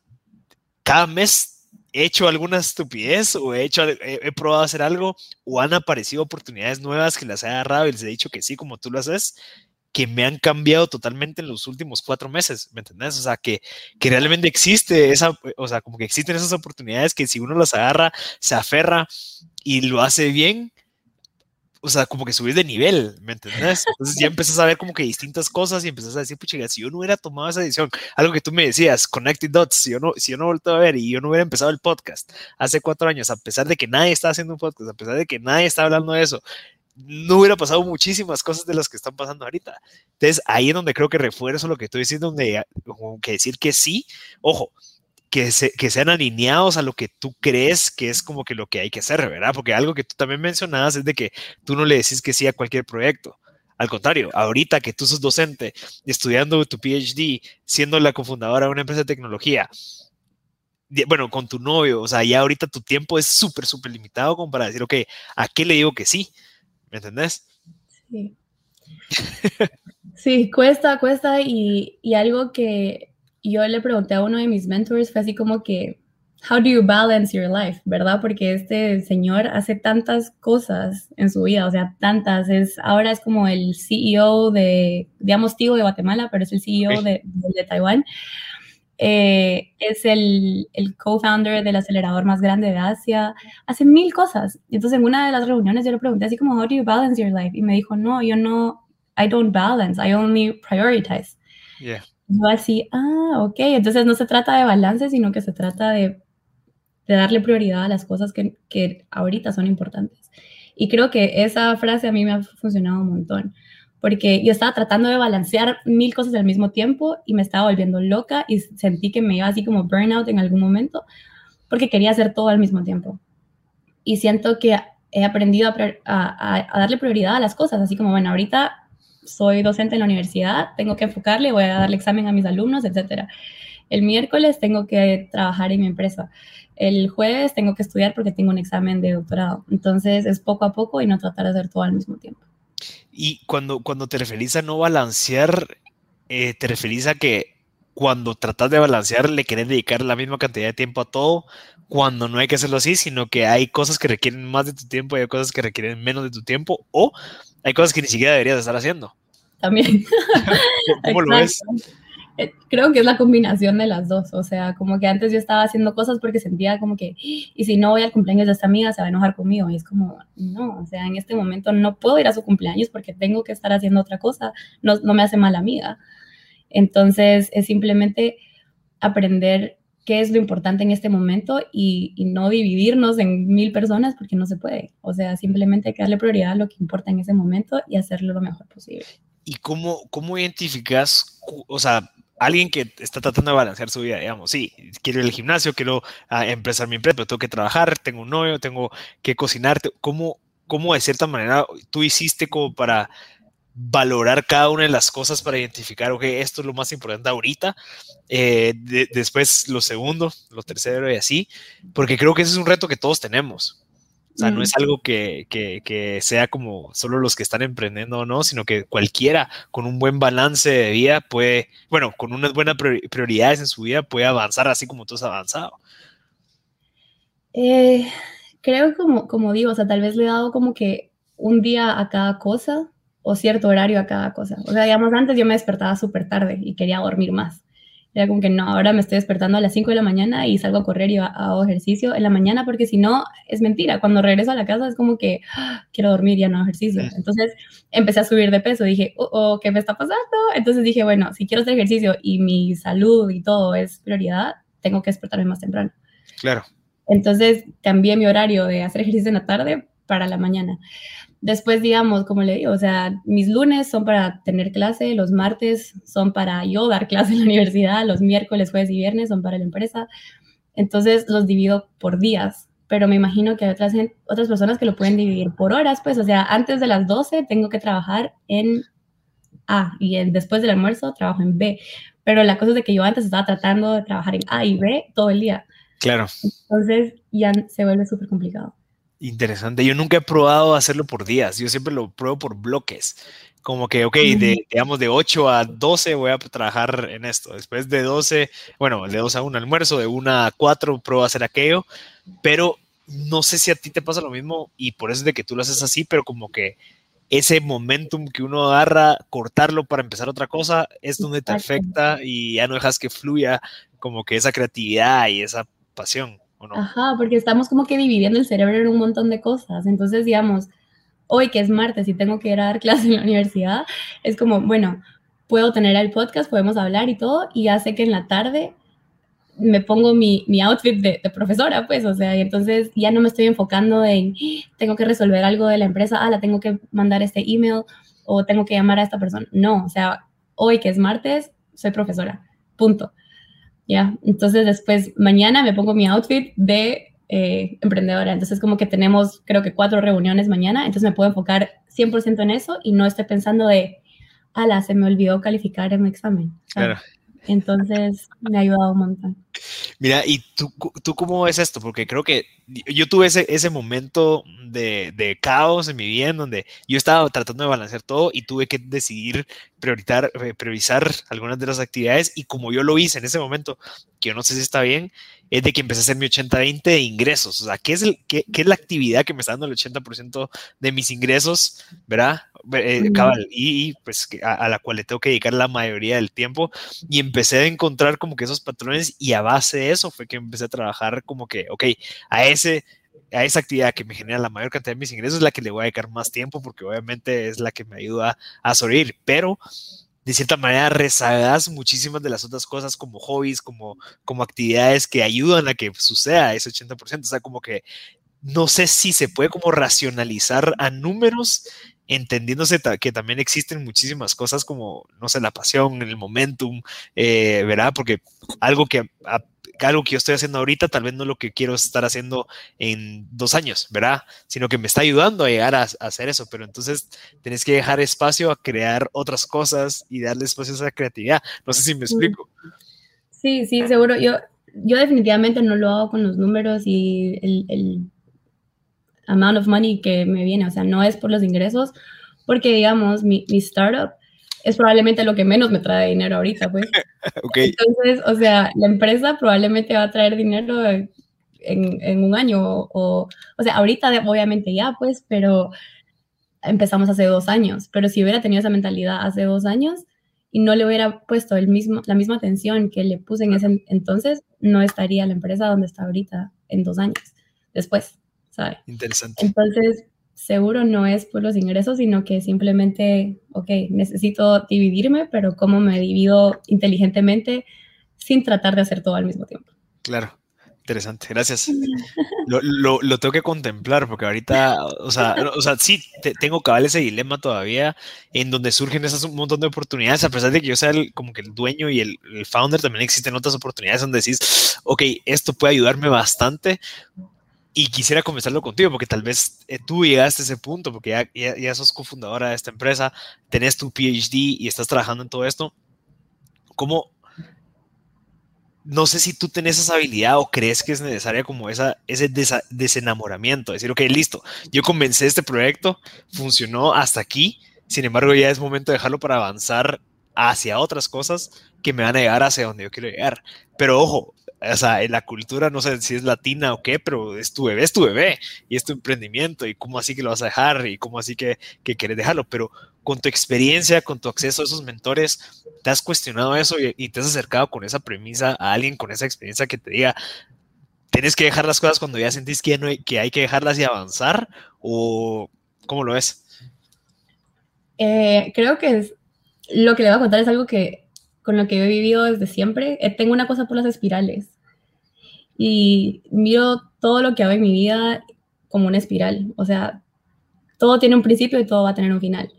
cada mes he hecho alguna estupidez o he hecho, he, probado hacer algo o han aparecido oportunidades nuevas que las he agarrado y les he dicho que sí, como tú lo haces, que me han cambiado totalmente en los últimos cuatro meses, ¿me entendés? O sea, que, que realmente existe esa, o sea, como que existen esas oportunidades que si uno las agarra, se aferra y lo hace bien, o sea, como que subís de nivel, ¿me entendés? Entonces ya empezás a ver como que distintas cosas y empezás a decir, pucha, si yo no hubiera tomado esa decisión, algo que tú me decías, Connected Dots, si yo no, si yo no vuelto a ver y yo no hubiera empezado el podcast hace cuatro años, a pesar de que nadie está haciendo un podcast, a pesar de que nadie está hablando de eso, no hubiera pasado muchísimas cosas de las que están pasando ahorita. Entonces, ahí es donde creo que refuerzo lo que estoy diciendo, donde que decir que sí, ojo, que, se, que sean alineados a lo que tú crees que es como que lo que hay que hacer, ¿verdad? Porque algo que tú también mencionabas es de que tú no le decís que sí a cualquier proyecto. Al contrario, ahorita que tú sos docente, estudiando tu PhD, siendo la cofundadora de una empresa de tecnología, bueno, con tu novio, o sea, ya ahorita tu tiempo es súper, súper limitado como para decir, ok, ¿a qué le digo que sí? ¿Me entendés? Sí. sí, cuesta, cuesta y, y algo que yo le pregunté a uno de mis mentors fue así como que, how do you balance your life, ¿verdad? Porque este señor hace tantas cosas en su vida, o sea, tantas. Es, ahora es como el CEO de, digamos, tío de Guatemala, pero es el CEO de, de, Taiwán. Eh, es el, el co-founder del acelerador más grande de Asia, hace mil cosas. Entonces, en una de las reuniones yo le pregunté así como, how do you balance your life? Y me dijo, no, yo no, I don't balance, I only prioritize. Yeah. Yo así, ah, ok, entonces no se trata de balance, sino que se trata de, de darle prioridad a las cosas que, que, ahorita son importantes. Y creo que esa frase a mí me ha funcionado un montón, porque yo estaba tratando de balancear mil cosas al mismo tiempo y me estaba volviendo loca y sentí que me iba así como burnout en algún momento, porque quería hacer todo al mismo tiempo. Y siento que he aprendido a, a, a darle prioridad a las cosas, así como, bueno, ahorita soy docente en la universidad, tengo que enfocarle, voy a darle examen a mis alumnos, etc. El miércoles tengo que trabajar en mi empresa. El jueves tengo que estudiar porque tengo un examen de doctorado. Entonces es poco a poco y no tratar de hacer todo al mismo tiempo. Y cuando, cuando te referís a no balancear, eh, te referís a que cuando tratas de balancear le querés dedicar la misma cantidad de tiempo a todo, cuando no hay que hacerlo así, sino que hay cosas que requieren más de tu tiempo y hay cosas que requieren menos de tu tiempo, o hay cosas que ni siquiera deberías estar haciendo. También. *laughs* ¿Cómo lo ves? Creo que es la combinación de las dos, o sea, como que antes yo estaba haciendo cosas porque sentía como que, y si no voy al cumpleaños de esta amiga, se va a enojar conmigo, y es como, no, o sea, en este momento no puedo ir a su cumpleaños porque tengo que estar haciendo otra cosa, no, no me hace mala amiga. Entonces, es simplemente aprender qué es lo importante en este momento y, y, no dividirnos en mil personas porque no se puede. O sea, simplemente hay que darle prioridad a lo que importa en ese momento y hacerlo lo mejor posible. ¿Y cómo, cómo identificas, o sea, alguien que está tratando de balancear su vida, digamos, sí, quiero ir al gimnasio, quiero uh, empezar mi empresa, pero tengo que trabajar, tengo un novio, tengo que cocinar, ¿cómo, cómo de cierta manera tú hiciste como para valorar cada una de las cosas para identificar, ok, esto es lo más importante ahorita, eh, de, después lo segundo, lo tercero y así, porque creo que ese es un reto que todos tenemos. O sea, mm. no es algo que, que, que, sea como solo los que están emprendiendo o no, sino que cualquiera con un buen balance de vida puede, bueno, con unas buenas prioridades en su vida puede avanzar así como tú has avanzado. Eh, creo como, como digo, o sea, tal vez le he dado como que un día a cada cosa o cierto horario a cada cosa. O sea, digamos, antes yo me despertaba súper tarde y quería dormir más. Era como que no, ahora me estoy despertando a las 5 de la mañana y salgo a correr y hago ejercicio en la mañana porque si no, es mentira. Cuando regreso a la casa es como que ¡ah! quiero dormir y ya no hago ejercicio. Entonces empecé a subir de peso. Dije, oh, oh, ¿qué me está pasando? Entonces dije, bueno, si quiero hacer ejercicio y mi salud y todo es prioridad, tengo que despertarme más temprano. Claro. Entonces cambié mi horario de hacer ejercicio en la tarde para la mañana. Después, digamos, como le digo, o sea, mis lunes son para tener clase, los martes son para yo dar clase en la universidad, los miércoles, jueves y viernes son para la empresa. Entonces los divido por días, pero me imagino que hay otras, otras personas que lo pueden dividir por horas, pues, o sea, antes de las 12 tengo que trabajar en A y el, después del almuerzo trabajo en B. Pero la cosa es de que yo antes estaba tratando de trabajar en A y B todo el día. Claro. Entonces ya se vuelve súper complicado. Interesante. Yo nunca he probado hacerlo por días. Yo siempre lo pruebo por bloques. Como que, ok, de, digamos de 8 a 12 voy a trabajar en esto. Después de 12, bueno, de 2 a 1 almuerzo, de 1 a 4 pruebo a hacer aquello. Pero no sé si a ti te pasa lo mismo y por eso es de que tú lo haces así, pero como que ese momentum que uno agarra, cortarlo para empezar otra cosa, es donde te afecta y ya no dejas que fluya como que esa creatividad y esa pasión. Ajá, porque estamos como que dividiendo el cerebro en un montón de cosas. Entonces, digamos, hoy que es martes y tengo que ir a dar *laughs* clase en la universidad, es como, bueno, puedo tener el podcast, podemos hablar y todo, y ya sé que en la tarde me pongo mi, mi outfit de, de, profesora, pues, o sea, y entonces ya no me estoy enfocando en, tengo que resolver algo de la empresa, ah, la tengo que mandar este email o tengo que llamar a esta persona. No, o sea, hoy que es martes, soy profesora, punto Ya, entonces después mañana me pongo mi outfit de eh, emprendedora. Entonces como que tenemos creo que cuatro reuniones mañana, entonces me puedo enfocar 100% en eso y no estoy pensando de, ala, se me olvidó calificar en mi examen. Claro. Entonces me ha ayudado un montón. Mira, ¿y tú, tú cómo ves esto? Porque creo que yo tuve ese, ese momento de, de, caos en mi vida en donde yo estaba tratando de balancear todo y tuve que decidir prioritar, eh, priorizar algunas de las actividades y como yo lo hice en ese momento, que yo no sé si está bien, es de que empecé a hacer mi 80-20 de ingresos. O sea, ¿qué es, el, qué, qué, es la actividad que me está dando el 80% de mis ingresos, ¿verdad? Eh, cabal, y, pues a, a, la cual le tengo que dedicar la mayoría del tiempo. Y empecé a encontrar como que esos patrones y a base de eso fue que empecé a trabajar como que, ok, a ese a esa actividad que me genera la mayor cantidad de mis ingresos es la que le voy a dedicar más tiempo porque obviamente es la que me ayuda a sobrevivir, pero de cierta manera rezagas muchísimas de las otras cosas como hobbies, como, como actividades que ayudan a que suceda ese 80%. O sea, como que no sé si se puede como racionalizar a números, entendiéndose que también existen muchísimas cosas como, no sé, la pasión, el momentum, eh, ¿verdad? Porque algo que algo que yo estoy haciendo ahorita, tal vez no lo que quiero estar haciendo en dos años, ¿verdad? Sino que me está ayudando a llegar a, hacer eso, pero entonces tenés que dejar espacio a crear otras cosas y darle espacio a esa creatividad. No sé si me explico. Sí, sí, seguro. Yo, yo definitivamente no lo hago con los números y el, el amount of money que me viene, o sea, no es por los ingresos, porque digamos, mi, mi startup es probablemente lo que menos me trae dinero ahorita, pues. *laughs* Entonces, o sea, la empresa probablemente va a traer dinero en, en un año o, o sea, ahorita obviamente ya, pues, pero empezamos hace dos años, pero si hubiera tenido esa mentalidad hace dos años y no le hubiera puesto el mismo, la misma atención que le puse en ese entonces, no estaría la empresa donde está ahorita en dos años después, ¿sabes? Interesante. Entonces, seguro no es por los ingresos, sino que simplemente, ok, necesito dividirme, pero cómo me divido inteligentemente sin tratar de hacer todo al mismo tiempo. Claro. Interesante, gracias. Lo, lo, lo, tengo que contemplar porque ahorita, o sea, o sea sí, te, tengo cabal ese dilema todavía en donde surgen esas un montón de oportunidades, a pesar de que yo sea el, como que el dueño y el, el, founder, también existen otras oportunidades donde decís, ok, esto puede ayudarme bastante, y quisiera conversarlo contigo, porque tal vez eh, tú llegaste a ese punto, porque ya, ya, ya, sos cofundadora de esta empresa, tenés tu PhD y estás trabajando en todo esto. ¿Cómo? No sé si tú tenés esa habilidad o crees que es necesaria como esa, ese desenamoramiento, decir, ok, listo, yo comencé este proyecto, funcionó hasta aquí, sin embargo ya es momento de dejarlo para avanzar hacia otras cosas que me van a llegar hacia donde yo quiero llegar. Pero ojo, o sea, en la cultura, no sé si es latina o qué, pero es tu bebé, es tu bebé y es tu emprendimiento y cómo así que lo vas a dejar y cómo así que, que quieres dejarlo, pero con tu experiencia, con tu acceso a esos mentores, ¿te has cuestionado eso y, te has acercado con esa premisa a alguien con esa experiencia que te diga, tienes que dejar las cosas cuando ya sentís que, no hay, que hay que dejarlas y avanzar o cómo lo ves? Eh, creo que lo que le voy a contar es algo que con lo que he vivido desde siempre. Eh, tengo una cosa por las espirales y miro todo lo que hago en mi vida como una espiral. O sea, todo tiene un principio y todo va a tener un final.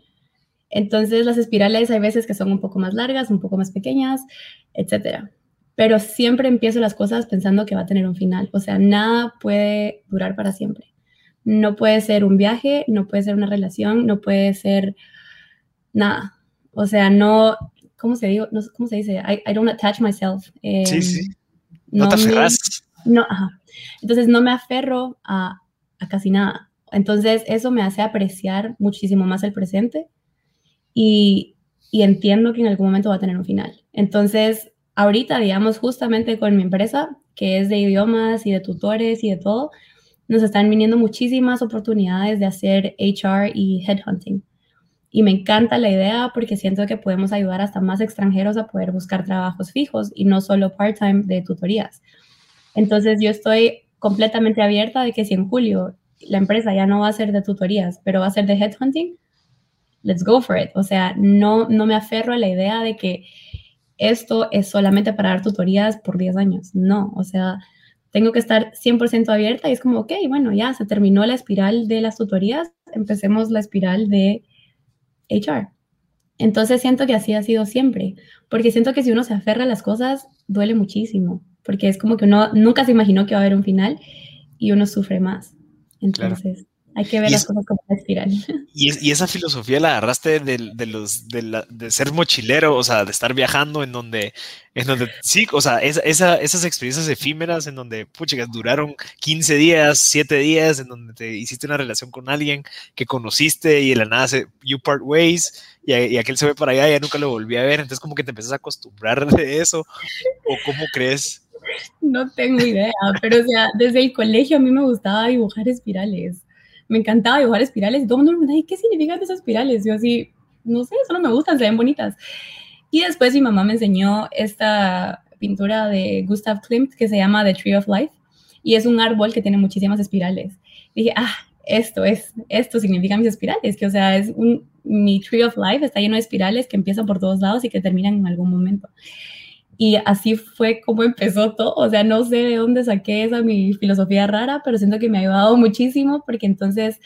Entonces las espirales hay veces que son un poco más largas, un poco más pequeñas, etcétera. Pero siempre empiezo las cosas pensando que va a tener un final. O sea, nada puede durar para siempre. No puede ser un viaje, no puede ser una relación, no puede ser nada. O sea, no, ¿cómo se, digo? No, ¿cómo se dice? I, I don't attach myself. Eh, sí, sí. No, te aferras. no, ajá. Entonces no me aferro a, a, casi nada. Entonces eso me hace apreciar muchísimo más el presente y, y entiendo que en algún momento va a tener un final. Entonces, ahorita, digamos, justamente con mi empresa, que es de idiomas y de tutores y de todo, nos están viniendo muchísimas oportunidades de hacer HR y headhunting. Y me encanta la idea porque siento que podemos ayudar hasta más extranjeros a poder buscar trabajos fijos y no solo part-time de tutorías. Entonces yo estoy completamente abierta de que si en julio la empresa ya no va a ser de tutorías, pero va a ser de headhunting, let's go for it. O sea, no, no me aferro a la idea de que esto es solamente para dar tutorías por 10 años. No, o sea, tengo que estar 100% abierta y es como, ok, bueno, ya se terminó la espiral de las tutorías, empecemos la espiral de HR. Entonces siento que así ha sido siempre, porque siento que si uno se aferra a las cosas, duele muchísimo, porque es como que uno nunca se imaginó que va a haber un final y uno sufre más. Entonces, hay que ver las cosas como una espiral. *laughs* Y, esa filosofía la agarraste de, los, de, ser mochilero, o sea, de estar viajando en donde, en donde sí, o sea, esas experiencias efímeras en donde, pucha, duraron 15 días, 7 días, en donde te hiciste una relación con alguien que conociste y de la nada se, you part ways y, y aquel se ve para allá y ya nunca lo volví a ver, entonces como que te empiezas a acostumbrar *laughs* de eso, o cómo crees. No tengo idea, pero o sea, desde el colegio a mí me gustaba dibujar espirales me encantaba dibujar espirales. Y todo el mundo me ¿qué significan esas espirales? Yo así, no sé, solo me gustan, se ven bonitas. Y después mi mamá me enseñó esta pintura de Gustav Klimt que se llama The Tree of Life. Y es un árbol que tiene muchísimas espirales. dije, ah, esto es, esto significa mis espirales, que o sea, es un, mi Tree of Life está lleno de espirales que empiezan por todos lados y que terminan en algún momento. Y así fue como empezó todo. O sea, no sé de dónde saqué esa mi filosofía rara, pero siento que me ha ayudado muchísimo porque entonces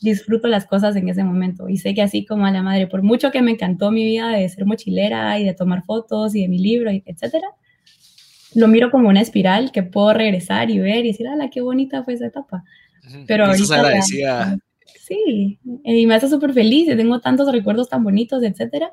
disfruto las cosas en ese momento. Y sé que así como a la madre, por mucho que me encantó mi vida de ser mochilera y de tomar fotos y de mi libro, etcétera, lo miro como una espiral que puedo regresar y ver y decir, ¡ala, qué bonita fue esa etapa! Pero ahorita... sí, y me hace súper feliz, tengo tantos recuerdos tan bonitos, etcétera,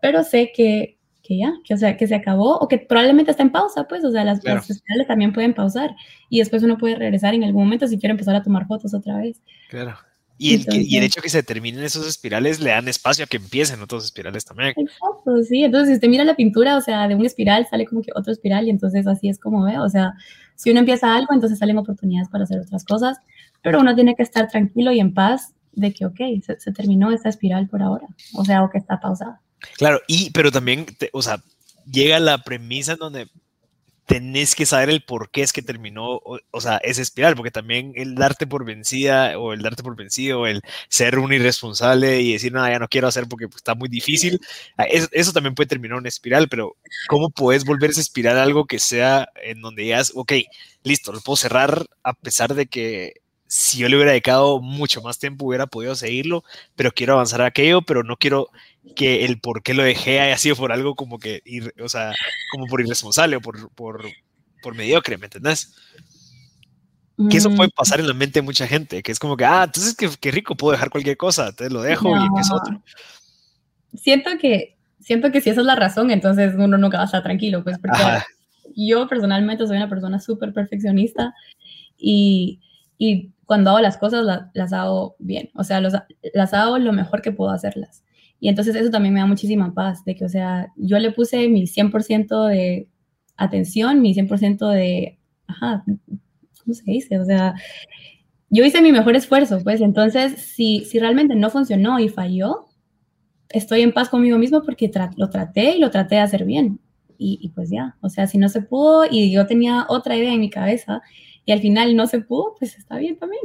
pero sé que que ya, que, o sea, que se acabó o que probablemente está en pausa, pues, o sea, las, claro. espirales también pueden pausar y después uno puede regresar en algún momento si quiere empezar a tomar fotos otra vez. Claro. Y el, y el hecho que se terminen esos espirales le dan espacio a que empiecen otros espirales también. Exacto, sí. Entonces, si usted mira la pintura, o sea, de un espiral sale como que otro espiral y entonces así es como ve. O sea, si uno empieza algo, entonces salen oportunidades para hacer otras cosas, pero uno tiene que estar tranquilo y en paz de que, ok, se, se terminó esta espiral por ahora, o sea, o que está pausada. Claro, y pero también, o sea, llega la premisa en donde tenés que saber el por qué es que terminó, o, sea, esa espiral, porque también el darte por vencida o el darte por vencido, o el ser un irresponsable y decir, no, ya no quiero hacer porque está muy difícil, ah, eso, también puede terminar una espiral, pero ¿cómo puedes volver esa espiral a algo que sea en donde ya, ok, listo, lo puedo cerrar a pesar de que si yo le hubiera dedicado mucho más tiempo hubiera podido seguirlo, pero quiero avanzar a aquello, pero no quiero que el por qué lo dejé haya sido por algo como que, o sea, como por irresponsable o por, por, por mediocre, ¿me entendés? Que eso puede mm. pasar en la mente de mucha gente, que es como que, ah, entonces qué, rico, puedo dejar cualquier cosa, entonces lo dejo y empiezo otro. Siento que, siento que si esa es la razón, entonces uno nunca va a estar tranquilo, pues porque yo personalmente soy una persona súper perfeccionista y, y cuando hago las cosas las hago bien, o sea, las hago lo mejor que puedo hacerlas. Y entonces eso también me da muchísima paz, de que, o sea, yo le puse mi 100% de atención, mi 100% de, ajá, ¿cómo se dice? O sea, yo hice mi mejor esfuerzo, pues entonces si, si realmente no funcionó y falló, estoy en paz conmigo mismo porque lo traté y lo traté de hacer bien. Y, y, pues ya, o sea, si no se pudo y yo tenía otra idea en mi cabeza y al final no se pudo, pues está bien también.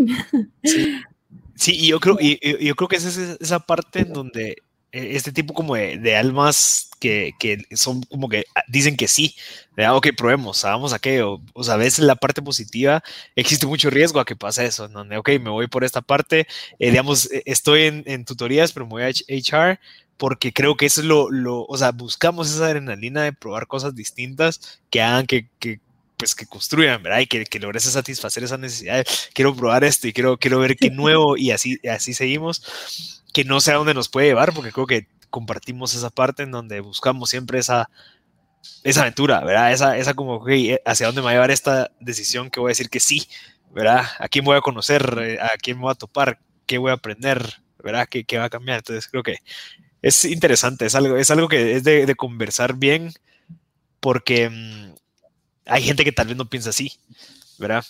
Sí, y yo creo, *laughs* y, yo creo que esa es esa parte en donde este tipo como de, almas que, que, son como que ah, dicen que sí, ¿verdad? ok, probemos, hagamos aquello. O sea, a veces la parte positiva existe mucho riesgo a que pase eso, donde, ok, me voy por esta parte, eh, digamos, e, estoy en, en, tutorías, pero me voy a HR porque creo que eso es lo, lo, o sea, buscamos esa adrenalina de probar cosas distintas que hagan que, que pues que construyan, ¿verdad? Y que, que logres satisfacer esa necesidad. quiero probar esto y quiero, quiero ver qué *laughs* nuevo y así, así seguimos. Que no sé a dónde nos puede llevar, porque creo que compartimos esa parte en donde buscamos siempre esa, esa aventura, ¿verdad? Esa, esa como, okay, ¿hacia dónde me va a llevar esta decisión que voy a decir que sí, ¿verdad? ¿A quién voy a conocer? Eh, ¿A quién me voy a topar? ¿Qué voy a aprender? ¿Verdad? ¿Qué, qué va a cambiar? Entonces creo que es interesante, es algo, es algo que es de, de conversar bien, porque mm, hay gente que tal vez no piensa así, ¿verdad?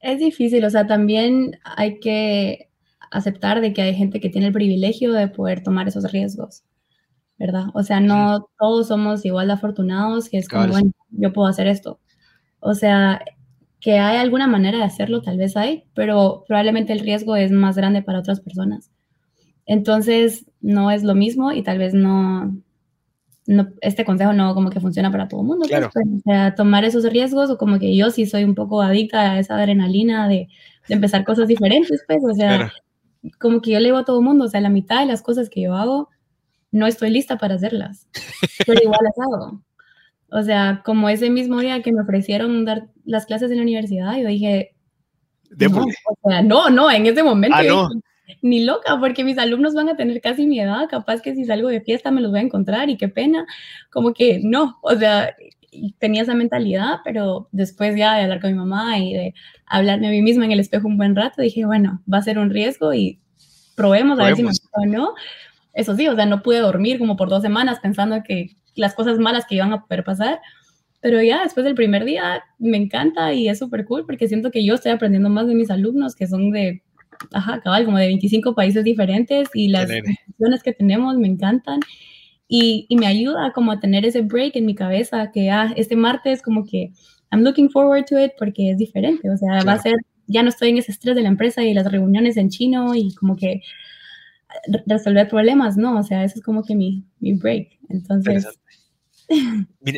Es difícil, o sea, también hay que aceptar de que hay gente que tiene el privilegio de poder tomar esos riesgos, ¿verdad? O sea, no todos somos igual de afortunados, que es como, bueno, yo puedo hacer esto. O sea, que hay alguna manera de hacerlo, tal vez hay, pero probablemente el riesgo es más grande para otras personas. Entonces, no es lo mismo y tal vez no, este consejo no como que funciona para todo el mundo. Pues, pues, o sea, tomar esos riesgos o como que yo sí soy un poco adicta a esa adrenalina de, de empezar cosas diferentes, pues, o sea, como que yo le digo a todo el mundo, o sea, la mitad de las cosas que yo hago no estoy lista para hacerlas, *laughs* pero igual las hago. O sea, como ese mismo día que me ofrecieron dar las clases en la universidad, yo dije, no, o sea, no, no, en ese momento ah, ni loca, porque mis alumnos van a tener casi mi edad, capaz que si salgo de fiesta me los voy a encontrar y qué pena, como que no, o sea, tenía esa mentalidad, pero después ya de hablar con mi mamá y de hablarme a mí misma en el espejo un buen rato, dije, bueno, va a ser un riesgo y probemos, a ver si me gusta o no. Eso sí, o sea, no pude dormir como por dos semanas pensando que las cosas malas que iban a poder pasar. Pero ya después del primer día me encanta y es súper cool porque siento que yo estoy aprendiendo más de mis alumnos que son de, ajá, cabal, como de 25 países diferentes y las decisiones que tenemos me encantan. Y, y, me ayuda como a tener ese break en mi cabeza que ah, este martes como que I'm looking forward to it porque es diferente, o sea, va a ser, ya no estoy en ese estrés de la empresa y las reuniones en chino y como que resolver problemas, ¿no? O sea, eso es como que mi, mi break. Entonces...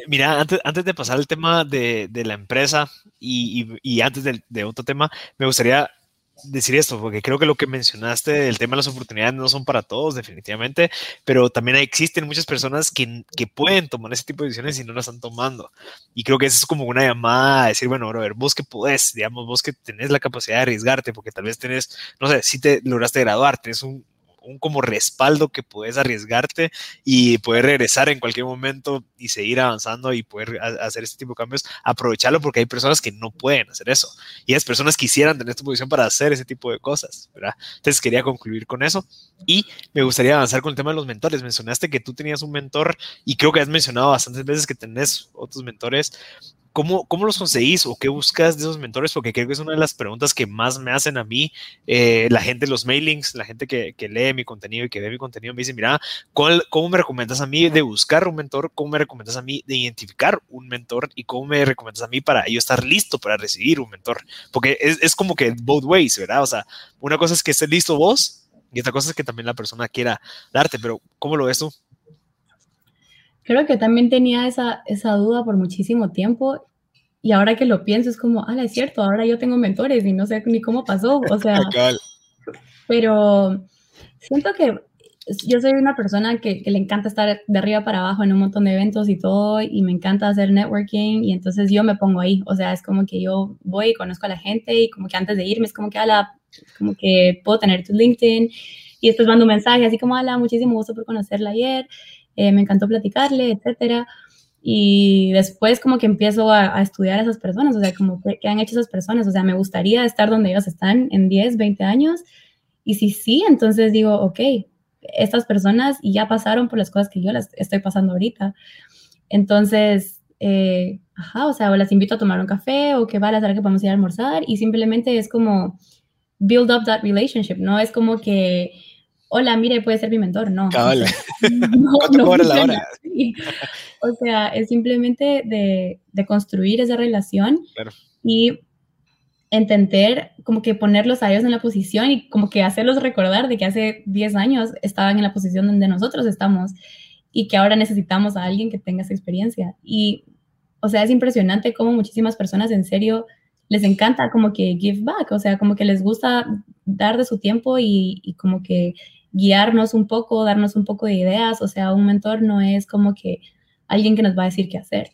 Mira, antes, antes de pasar al tema de, de la empresa y, y, antes de, de, otro tema, me gustaría decir esto, porque creo que lo que mencionaste, el tema de las oportunidades no son para todos, definitivamente, pero también existen muchas personas que, que pueden tomar ese tipo de decisiones y no las están tomando. Y creo que eso es como una llamada a decir, bueno, ver, vos que podés, digamos, vos que tenés la capacidad de arriesgarte, porque tal vez tenés, no sé, si te lograste graduar, tenés un, un como respaldo que puedes arriesgarte y poder regresar en cualquier momento y seguir avanzando y poder hacer este tipo de cambios, aprovecharlo porque hay personas que no pueden hacer eso y las personas quisieran tener esta posición para hacer ese tipo de cosas, ¿verdad? Entonces quería concluir con eso y me gustaría avanzar con el tema de los mentores. Mencionaste que tú tenías un mentor y creo que has mencionado bastantes veces que tenés otros mentores. ¿Cómo, ¿Cómo los conseguís o qué buscas de esos mentores? Porque creo que es una de las preguntas que más me hacen a mí eh, la gente los mailings, la gente que, que, lee mi contenido y que ve mi contenido me dice, mira, ¿cuál, ¿cómo me recomiendas a mí de buscar un mentor? ¿Cómo me recomiendas a mí de identificar un mentor? ¿Y cómo me recomiendas a mí para yo estar listo para recibir un mentor? Porque es, es como que both ways, ¿verdad? O sea, una cosa es que estés listo vos y otra cosa es que también la persona quiera darte, pero ¿cómo lo ves tú? Creo que también tenía esa, esa duda por muchísimo tiempo y ahora que lo pienso es como, ah, es cierto, ahora yo tengo mentores y no sé ni cómo pasó, o sea, *laughs* pero siento que yo soy una persona que, que, le encanta estar de arriba para abajo en un montón de eventos y todo, y me encanta hacer networking, y entonces yo me pongo ahí, o sea, es como que yo voy y conozco a la gente, y como que antes de irme es como que, ala, como que puedo tener tu LinkedIn, y después mando un mensaje así como, ala, muchísimo gusto por conocerla ayer, eh, me encantó platicarle, etcétera. Y después como que empiezo a, estudiar a esas personas, o sea, como que, han hecho esas personas, o sea, me gustaría estar donde ellos están en 10, 20 años. Y si sí, entonces digo, ok, estas personas ya pasaron por las cosas que yo las estoy pasando ahorita. Entonces, eh, ajá, o sea, o las invito a tomar un café o que va a la que podemos ir a almorzar y simplemente es como build up that relationship, ¿no? Es como que hola, mire, puede ser mi mentor. No. *laughs* No, ¿Cuánto cobra la hora? O sea, es simplemente de, de construir esa relación y entender, como que ponerlos a ellos en la posición y como que hacerlos recordar de que hace 10 años estaban en la posición donde nosotros estamos y que ahora necesitamos a alguien que tenga esa experiencia. Y, o sea, es impresionante cómo muchísimas personas en serio les encanta como que give back, o sea, como que les gusta dar de su tiempo y, y como que guiarnos un poco, darnos un poco de ideas. O sea, un mentor no es como que alguien que nos va a decir qué hacer.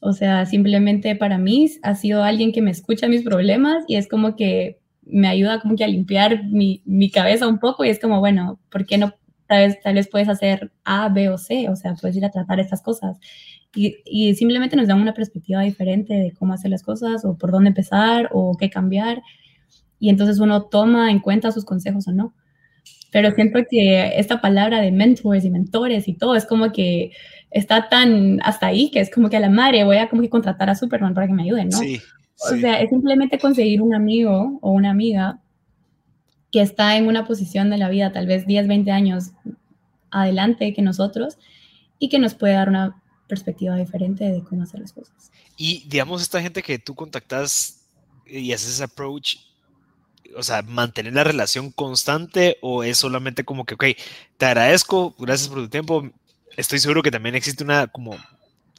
O sea, simplemente para mí ha sido alguien que me escucha mis problemas y es como que me ayuda como que a limpiar mi, mi cabeza un poco y es como, bueno, ¿por qué no? Tal vez, tal vez puedes hacer A, B o C, o sea, puedes ir a tratar estas cosas. Y, y simplemente nos dan una perspectiva diferente de cómo hacer las cosas o por dónde empezar o qué cambiar. Y entonces uno toma en cuenta sus consejos o no pero siento que esta palabra de mentors y mentores y todo es como que está tan hasta ahí que es como que a la madre voy a como que contratar a Superman para que me ayude, ¿no? Sí, O sea, es simplemente conseguir un amigo o una amiga que está en una posición de la vida, tal vez 10, 20 años adelante que nosotros y que nos puede dar una perspectiva diferente de cómo hacer las cosas. Y digamos, esta gente que tú contactas y haces ese approach, o sea, mantener la relación constante o es solamente como que, ok, te agradezco, gracias por tu tiempo. Estoy seguro que también existe una como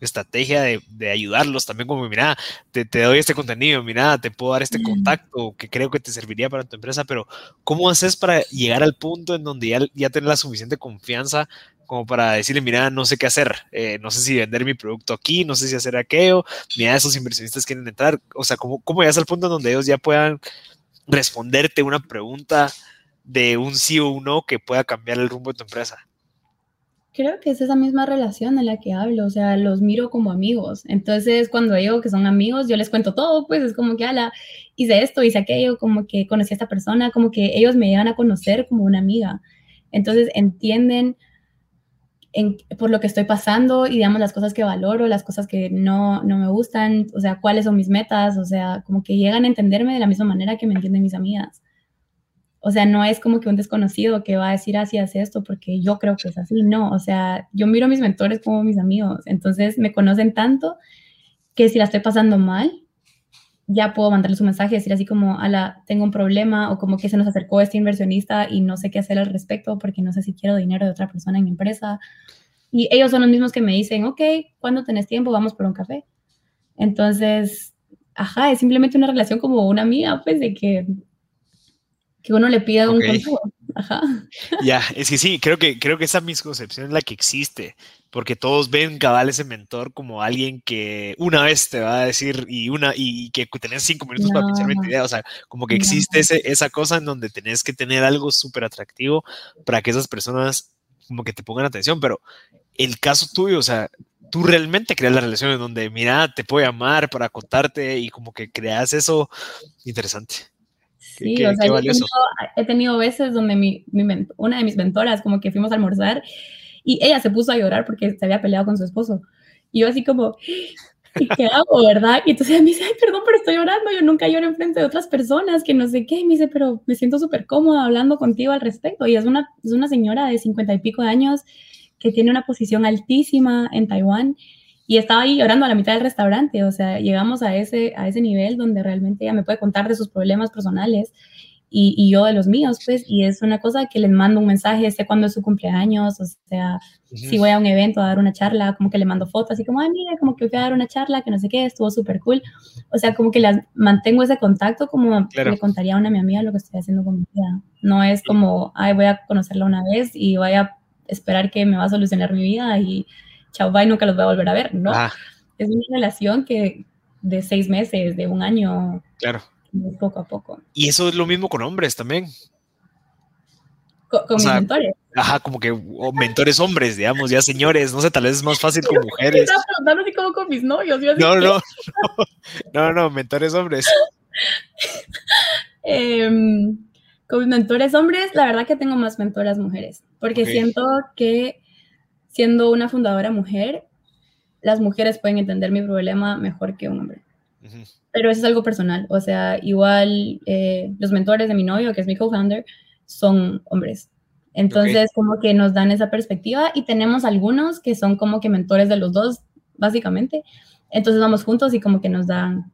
estrategia de, de ayudarlos también como, mira, te, te, doy este contenido, mira, te puedo dar este contacto que creo que te serviría para tu empresa, pero ¿cómo haces para llegar al punto en donde ya, ya tienes la suficiente confianza como para decirle, mira, no sé qué hacer, eh, no sé si vender mi producto aquí, no sé si hacer aquello, mira, esos inversionistas quieren entrar, o sea, ¿cómo, cómo llegas al punto donde ellos ya puedan responderte una pregunta de un sí o un no que pueda cambiar el rumbo de tu empresa? Creo que es esa misma relación de la que hablo, o sea, los miro como amigos. Entonces, cuando digo que son amigos, yo les cuento todo, pues es como que, ala, hice esto, hice aquello, como que conocí a esta persona, como que ellos me llegan a conocer como una amiga. Entonces, entienden por lo que estoy pasando y digamos las cosas que valoro, las cosas que no, no me gustan, o sea, cuáles son mis metas, o sea, como que llegan a entenderme de la misma manera que me entienden mis amigas. O sea, no es como que un desconocido que va a decir así, hace esto, porque yo creo que es así, no. O sea, yo miro a mis mentores como mis amigos, entonces me conocen tanto que si la estoy pasando mal, ya puedo mandarles un mensaje y decir así como, ala, tengo un problema o como que se nos acercó este inversionista y no sé qué hacer al respecto porque no sé si quiero dinero de otra persona en mi empresa. Y ellos son los mismos que me dicen, ok, cuando tenés tiempo? Vamos por un café. Entonces, ajá, es simplemente una relación como una amiga, pues, de que, que uno le pida un consejo. Ajá. Ya, es que sí, creo que, creo que esa misconcepción es la que existe porque todos ven cabal ese mentor como alguien que una vez te va a decir y una y que tenés cinco minutos para pensar 20 ideas, o sea, como que existe ese, esa cosa en donde tenés que tener algo súper atractivo para que esas personas como que te pongan atención, pero el caso tuyo, o sea, tú realmente creas la relación en donde, mira, te puedo llamar para contarte y como que creas eso interesante. Sí, o sea, he tenido, veces donde mi, mi, una de mis mentoras como que fuimos a almorzar y ella se puso a llorar porque se había peleado con su esposo. Y yo así como, ¿y qué hago, *laughs* verdad? Y entonces me dice, ay, perdón, pero estoy llorando, yo nunca lloro en frente de otras personas, que no sé qué. Y me dice, pero me siento súper cómoda hablando contigo al respecto. Y es una, es una señora de cincuenta y pico de años que tiene una posición altísima en Taiwán y estaba ahí llorando a la mitad del restaurante. O sea, llegamos a ese, a ese nivel donde realmente ella me puede contar de sus problemas personales y, yo de los míos, pues, y es una cosa que les mando un mensaje, sé cuándo es su cumpleaños, o sea, si voy a un evento a dar una charla, como que le mando fotos, así como, ay, mira, como que voy a dar una charla, que no sé qué, estuvo súper cool, o sea, como que las mantengo ese contacto como le contaría a una mi amiga lo que estoy haciendo con mi vida, no es como, ay, voy a conocerla una vez y voy a esperar que me va a solucionar mi vida y chao, bye, nunca los voy a volver a ver, ¿no? Es una relación que de seis meses, de un año. Claro poco a poco. Y eso es lo mismo con hombres también. Con, mis mentores. Ajá, como que mentores hombres, digamos, ya señores, no sé, tal vez es más fácil con *laughs* mujeres. Estaba preguntando así como con mis novios. no, no, *laughs* no, no, mentores hombres. *laughs* Em, con mis mentores hombres, la verdad que tengo más mentoras mujeres, porque siento que siendo una fundadora mujer, las mujeres pueden entender mi problema mejor que un hombre. Pero eso es algo personal. O sea, igual eh, los mentores de mi novio, que es mi co-founder, son hombres. Entonces, como que nos dan esa perspectiva y tenemos algunos que son como que mentores de los dos, básicamente. Entonces vamos juntos y como que nos dan...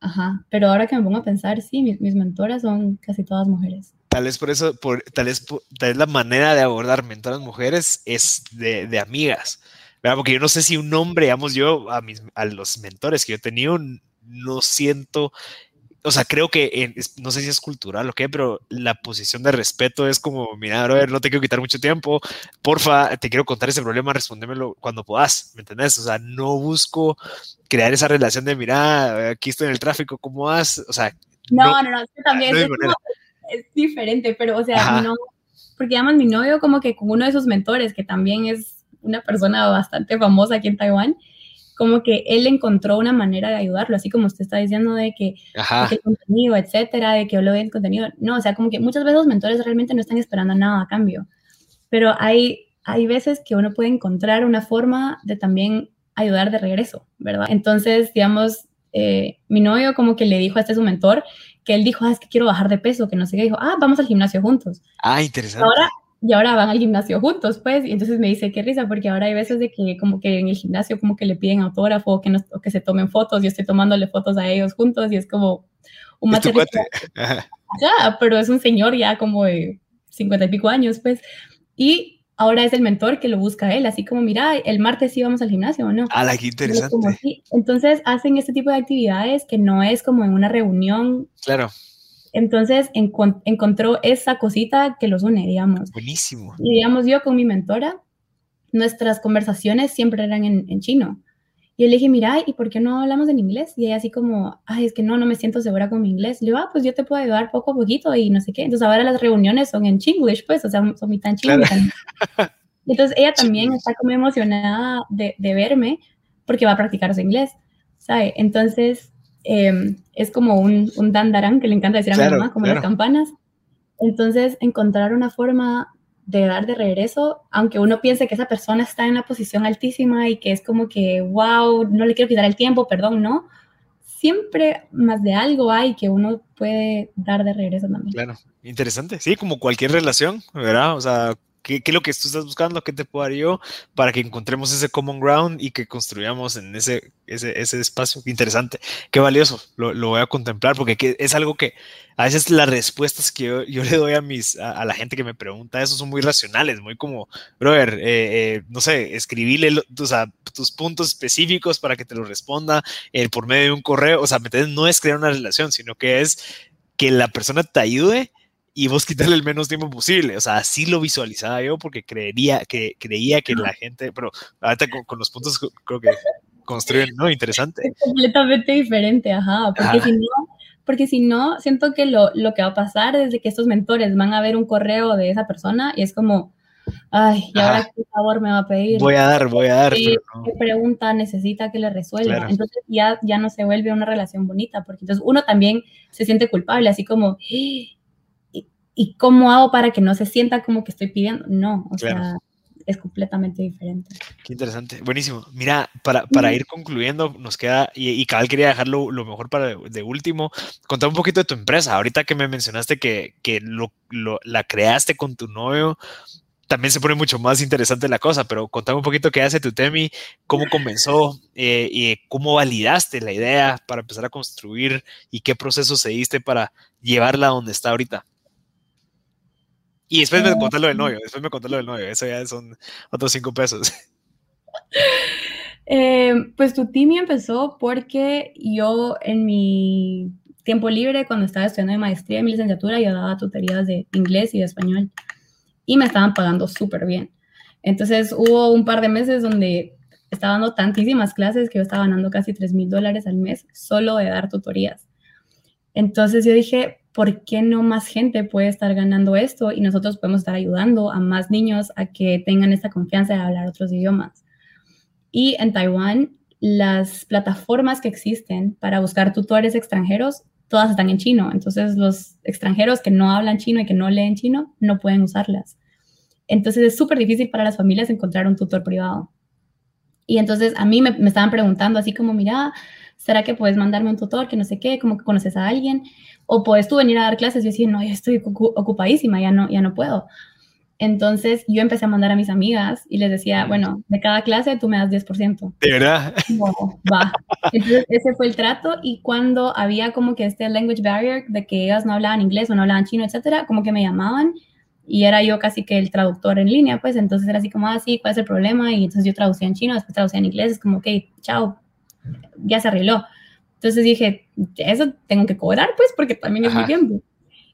Ajá, pero ahora que me pongo a pensar, sí, mis, mis mentoras son casi todas mujeres. Tal vez por eso, por, tal, vez, tal vez la manera de abordar mentoras mujeres es de, de amigas. Porque yo no sé si un hombre, digamos, yo a, mis, a los mentores que yo he tenido, no siento, o sea, creo que no sé si es cultural o qué, pero la posición de respeto es como, mira, ver no te quiero quitar mucho tiempo, porfa, te quiero contar ese problema, respóndemelo cuando puedas, ¿me entendés? O sea, no busco crear esa relación de, mira, aquí estoy en el tráfico, ¿cómo vas? O sea, no, no, no, también es, diferente, pero, o sea, no, porque llaman mi novio como que con uno de sus mentores, que también es una persona bastante famosa aquí en Taiwán, como que él encontró una manera de ayudarlo, así como usted está diciendo de que, el contenido, etcétera, de que vea el contenido. No, o sea, como que muchas veces los mentores realmente no están esperando nada a cambio, pero hay, hay veces que uno puede encontrar una forma de también ayudar de regreso, ¿verdad? Entonces, digamos, eh, mi novio como que le dijo a este su mentor que él dijo, ah, es que quiero bajar de peso, que no sé qué, dijo, ah, vamos al gimnasio juntos. Ah, interesante. Ahora y ahora van al gimnasio juntos, pues, y entonces me dice, qué risa, porque ahora hay veces de que como que en el gimnasio como que le piden autógrafo o que, o que se tomen fotos, yo estoy tomándole fotos a ellos juntos y es como un material. Ya, pero es un señor ya como de cincuenta y pico años, pues, y ahora es el mentor que lo busca él, así como, mira, el martes sí vamos al gimnasio, ¿o no? Ah, qué interesante. Entonces hacen este tipo de actividades que no es como en una reunión. Claro entonces encontró esa cosita que los une, digamos. Buenísimo. Y digamos, yo con mi mentora, nuestras conversaciones siempre eran en, en chino. Y yo le dije, mira, ¿y por qué no hablamos en inglés? Y ella así como, ay, es que no, no me siento segura con mi inglés. Le digo, ah, pues yo te puedo ayudar poco a poquito y no sé qué. Entonces ahora las reuniones son en chinglish, pues, o sea, son mi tan chino. Entonces ella también está como emocionada de, de, verme porque va a practicar su inglés, ¿sabe? Entonces eh, es como un, un dandarán que le encanta decir a mi mamá, como las campanas. Entonces encontrar una forma de dar de regreso, aunque uno piense que esa persona está en una posición altísima y que es como que, wow, no le quiero quitar el tiempo, perdón, no. Siempre más de algo hay que uno puede dar de regreso también. Claro, interesante. Sí, como cualquier relación, ¿verdad? O sea, ¿Qué, ¿Qué, es lo que tú estás buscando? ¿Qué te puedo dar yo para que encontremos ese common ground y que construyamos en ese, ese, ese espacio? Interesante, qué valioso, lo, lo voy a contemplar porque es algo que a veces las respuestas que yo, yo le doy a, mis, a, a, la gente que me pregunta eso son muy racionales, muy como, brother, eh, eh, no sé, escribirle o sea, tus puntos específicos para que te lo responda eh, por medio de un correo, o sea, no es crear una relación, sino que es que la persona te ayude y vos quitarle el menos tiempo posible. O sea, así lo visualizaba yo porque creería que, creía que la gente, pero ahorita con, con los puntos creo que construyen, ¿no? Interesante. Es completamente diferente, ajá, porque si no, porque si no, siento que lo, lo que va a pasar es de que estos mentores van a ver un correo de esa persona y es como, ay, ¿y ahora qué favor me va a pedir? Voy a dar, voy a dar. ¿Qué, no. ¿qué pregunta necesita que le resuelva? Claro. Entonces ya, ya no se vuelve una relación bonita, porque entonces uno también se siente culpable, así como, ¿y cómo hago para que no se sienta como que estoy pidiendo? No, o claro. sea, es completamente diferente. Qué interesante, buenísimo. Mira, para, para ir concluyendo, nos queda, y, y Cabal quería dejarlo lo mejor para de, último, contar un poquito de tu empresa. Ahorita que me mencionaste que, que lo, lo, la creaste con tu novio, también se pone mucho más interesante la cosa, pero contame un poquito qué hace Tutemi, cómo comenzó eh, y cómo validaste la idea para empezar a construir y qué proceso seguiste para llevarla a donde está ahorita. Y después me contó lo del novio, después me contó lo del novio, eso ya son otros cinco pesos. *laughs* Eh, pues tu Timmy empezó porque yo en mi tiempo libre, cuando estaba estudiando mi maestría y mi licenciatura, yo daba tutorías de inglés y de español y me estaban pagando súper bien. Entonces hubo un par de meses donde estaba dando tantísimas clases que yo estaba ganando casi 3 mil dólares al mes solo de dar tutorías. Entonces yo dije, ¿por qué no más gente puede estar ganando esto y nosotros podemos estar ayudando a más niños a que tengan esta confianza de hablar otros idiomas? Y en Taiwán, las plataformas que existen para buscar tutores extranjeros, todas están en chino. Entonces, los extranjeros que no hablan chino y que no leen chino no pueden usarlas. Entonces, es súper difícil para las familias encontrar un tutor privado. Y entonces a mí me, me estaban preguntando así como, mira, ¿será que puedes mandarme un tutor que no sé qué, como que conoces a alguien? O puedes tú venir a dar clases. Yo decía, no, yo estoy ocupadísima, ya no, ya no puedo. Entonces yo empecé a mandar a mis amigas y les decía, bueno, de cada clase tú me das 10%. ¿De verdad? No, va. Entonces ese fue el trato y cuando había como que este language barrier de que ellas no hablaban inglés o no hablaban chino, etcétera, como que me llamaban y era yo casi que el traductor en línea, pues entonces era así como, ah, sí, ¿cuál es el problema? Y entonces yo traducía en chino, después traducía en inglés, es como, ok, chao, ya se arregló. Entonces dije, eso tengo que cobrar, pues, porque también es mi tiempo.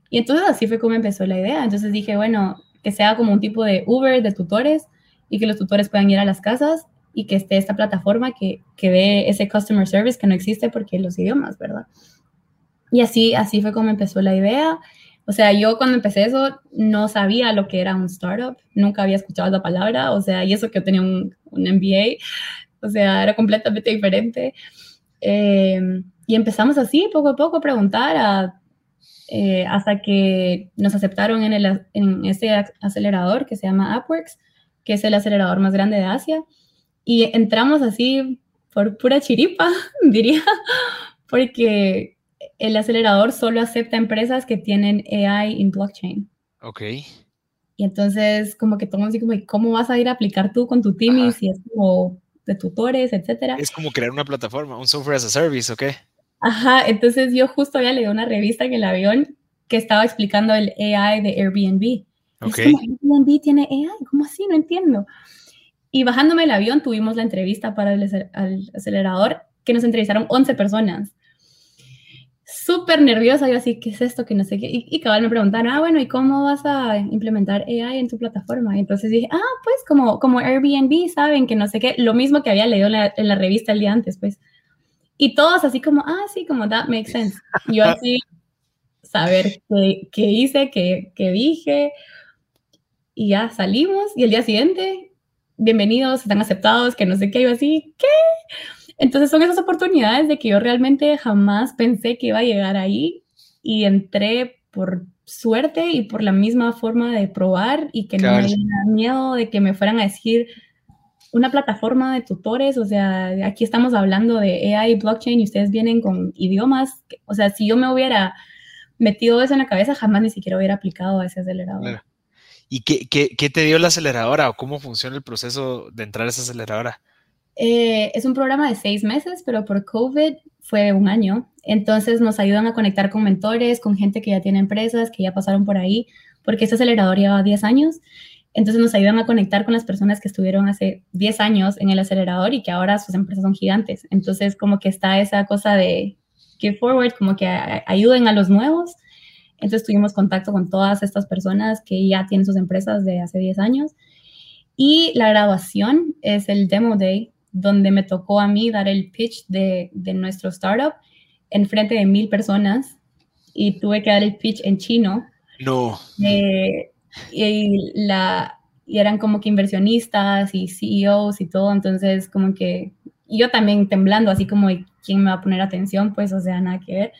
Y entonces así fue como empezó la idea. Entonces dije, bueno, que sea como un tipo de Uber de tutores y que los tutores puedan ir a las casas y que esté esta plataforma que, que dé ese customer service que no existe porque los idiomas, ¿verdad? Y así, así fue como empezó la idea. O sea, yo cuando empecé eso no sabía lo que era un startup, nunca había escuchado la palabra, o sea, y eso que yo tenía un, un MBA, o sea, era completamente diferente. Eh, y empezamos así, poco a poco, a preguntar a, eh, hasta que nos aceptaron en, el, en ese acelerador que se llama AppWorks, que es el acelerador más grande de Asia. Y entramos así por pura chiripa, *laughs* diría, porque el acelerador solo acepta empresas que tienen AI en blockchain. Ok. Y entonces, como que todo así como, ¿cómo vas a ir a aplicar tú con tu team si es como de tutores, etcétera. Es como crear una plataforma, un software as a service, ¿ok? Ajá, entonces yo justo había leído una revista en el avión que estaba explicando el AI de Airbnb. Es como, Airbnb tiene AI, ¿cómo así? No entiendo. Y bajándome el avión tuvimos la entrevista para el acelerador, que nos entrevistaron 11 personas. Súper nerviosa, yo así, ¿qué es esto? Que no sé qué. Y, cabal me preguntaron, ah, bueno, ¿y cómo vas a implementar AI en tu plataforma? Y entonces dije, ah, pues como, como Airbnb, ¿saben? Que no sé qué, lo mismo que había leído en la, en la revista el día antes, pues. Y todos así como, ah, sí, como that makes sense. yo así, *laughs* saber qué, qué hice, qué, qué dije. Y ya salimos y el día siguiente, bienvenidos, están aceptados, que no sé qué, yo así, ¿qué? Entonces son esas oportunidades de que yo realmente jamás pensé que iba a llegar ahí y entré por suerte y por la misma forma de probar y que no me diera miedo de que me fueran a decir una plataforma de tutores, o sea, aquí estamos hablando de AI, blockchain y ustedes vienen con idiomas, o sea, si yo me hubiera metido eso en la cabeza, jamás ni siquiera hubiera aplicado a ese acelerador. ¿Y qué, qué, qué, te dio la aceleradora o cómo funciona el proceso de entrar a esa aceleradora? Eh, es un programa de seis meses, pero por COVID fue un año. Entonces nos ayudan a conectar con mentores, con gente que ya tiene empresas, que ya pasaron por ahí, porque este acelerador lleva 10 años. Entonces nos ayudan a conectar con las personas que estuvieron hace 10 años en el acelerador y que ahora sus empresas son gigantes. Entonces como que está esa cosa de give forward, como que ayuden a los nuevos. Entonces tuvimos contacto con todas estas personas que ya tienen sus empresas de hace 10 años. Y la graduación es el Demo Day, donde me tocó a mí dar el pitch de, de nuestro startup en frente de mil personas y tuve que dar el pitch en chino. No. Eh, y, la, y eran como que inversionistas y CEOs y todo, entonces como que yo también temblando, así como quién me va a poner atención, pues, o sea, nada que ver.